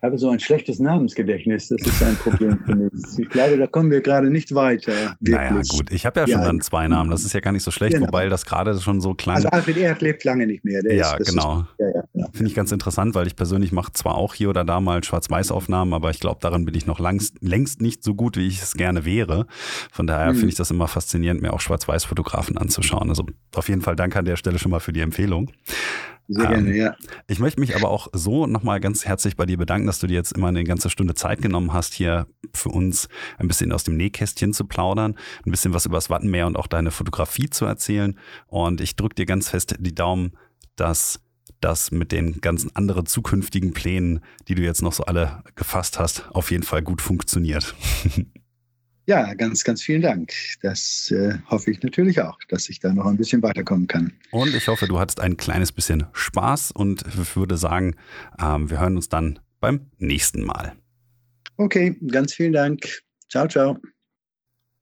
habe so ein schlechtes Namensgedächtnis. Das ist ein Problem für mich. Ich glaube, da kommen wir gerade nicht weiter. Wirklich. Naja, gut. Ich habe ja schon ja. dann zwei Namen. Das ist ja gar nicht so schlecht, genau. wobei das gerade schon so klein Also Alfred Erhard lebt lange nicht mehr. Der ja, ist, genau. Ist, ja, ja, ja. Finde ich ganz interessant, weil ich persönlich mache zwar auch hier oder da mal Schwarz-Weiß-Aufnahmen, aber ich glaube, daran bin ich noch langst, längst nicht so gut, wie ich es gerne wäre. Von daher mhm. finde ich das immer faszinierend, mir auch Schwarz-Weiß-Fotografen anzuschauen. Also auf jeden Fall danke an der Stelle schon mal für die Empfehlung. Sehr gerne, ähm, ja. Ich möchte mich aber auch so nochmal ganz herzlich bei dir bedanken, dass du dir jetzt immer eine ganze Stunde Zeit genommen hast, hier für uns ein bisschen aus dem Nähkästchen zu plaudern, ein bisschen was über das Wattenmeer und auch deine Fotografie zu erzählen. Und ich drücke dir ganz fest die Daumen, dass das mit den ganzen anderen zukünftigen Plänen, die du jetzt noch so alle gefasst hast, auf jeden Fall gut funktioniert. Ja, ganz, ganz vielen Dank. Das äh, hoffe ich natürlich auch, dass ich da noch ein bisschen weiterkommen kann. Und ich hoffe, du hattest ein kleines bisschen Spaß und würde sagen, ähm, wir hören uns dann beim nächsten Mal. Okay, ganz vielen Dank. Ciao, ciao.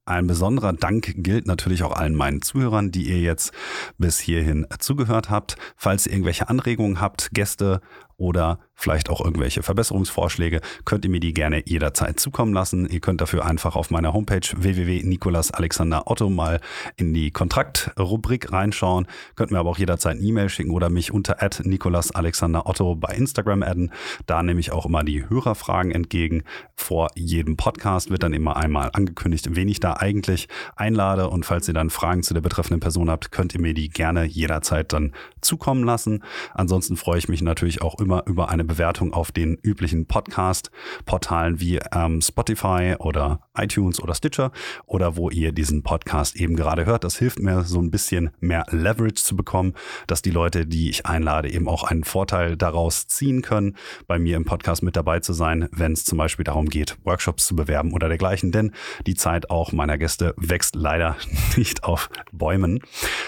Ein besonderer Dank gilt natürlich auch allen meinen Zuhörern, die ihr jetzt bis hierhin zugehört habt. Falls ihr irgendwelche Anregungen habt, Gäste oder vielleicht auch irgendwelche Verbesserungsvorschläge, könnt ihr mir die gerne jederzeit zukommen lassen. Ihr könnt dafür einfach auf meiner Homepage www.nikolasalexanderotto mal in die Kontraktrubrik reinschauen. Könnt mir aber auch jederzeit eine E-Mail schicken oder mich unter @nikolasalexanderotto bei Instagram adden. Da nehme ich auch immer die Hörerfragen entgegen. Vor jedem Podcast wird dann immer einmal angekündigt, wen ich da eigentlich einlade und falls ihr dann Fragen zu der betreffenden Person habt, könnt ihr mir die gerne jederzeit dann zukommen lassen. Ansonsten freue ich mich natürlich auch immer über eine Bewertung auf den üblichen Podcast-Portalen wie ähm, Spotify oder iTunes oder Stitcher oder wo ihr diesen Podcast eben gerade hört. Das hilft mir so ein bisschen mehr Leverage zu bekommen, dass die Leute, die ich einlade, eben auch einen Vorteil daraus ziehen können, bei mir im Podcast mit dabei zu sein, wenn es zum Beispiel darum geht, Workshops zu bewerben oder dergleichen. Denn die Zeit auch meiner Gäste wächst leider nicht auf Bäumen.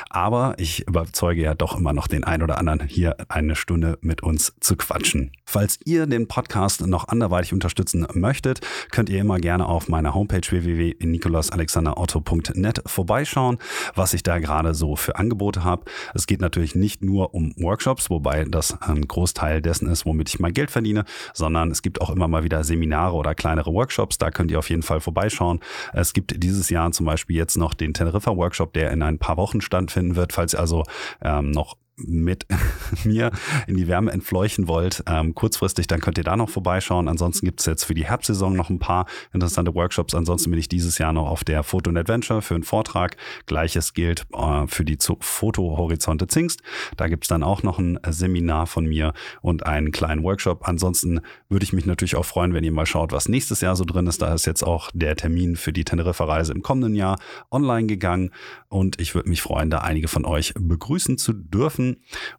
Aber ich überzeuge ja doch immer noch den einen oder anderen, hier eine Stunde mit uns zu quatschen. Falls ihr den Podcast noch anderweitig unterstützen möchtet, könnt ihr immer gerne auf meiner Homepage www.nikolasalexanderotto.net vorbeischauen, was ich da gerade so für Angebote habe. Es geht natürlich nicht nur um Workshops, wobei das ein Großteil dessen ist, womit ich mein Geld verdiene, sondern es gibt auch immer mal wieder Seminare oder kleinere Workshops. Da könnt ihr auf jeden Fall vorbeischauen. Es gibt dieses Jahr zum Beispiel jetzt noch den Teneriffa Workshop, der in ein paar Wochen stattfinden wird. Falls ihr also ähm, noch mit mir in die Wärme entfleuchen wollt, ähm, kurzfristig, dann könnt ihr da noch vorbeischauen. Ansonsten gibt es jetzt für die Herbstsaison noch ein paar interessante Workshops. Ansonsten bin ich dieses Jahr noch auf der Photo Adventure für einen Vortrag. Gleiches gilt äh, für die Foto Horizonte Zingst. Da gibt es dann auch noch ein Seminar von mir und einen kleinen Workshop. Ansonsten würde ich mich natürlich auch freuen, wenn ihr mal schaut, was nächstes Jahr so drin ist. Da ist jetzt auch der Termin für die Teneriffa-Reise im kommenden Jahr online gegangen und ich würde mich freuen, da einige von euch begrüßen zu dürfen.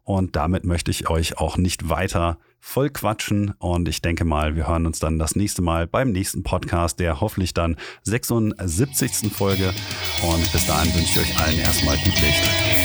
Und damit möchte ich euch auch nicht weiter voll quatschen. Und ich denke mal, wir hören uns dann das nächste Mal beim nächsten Podcast, der hoffentlich dann 76. Folge. Und bis dahin wünsche ich euch allen erstmal gut Licht.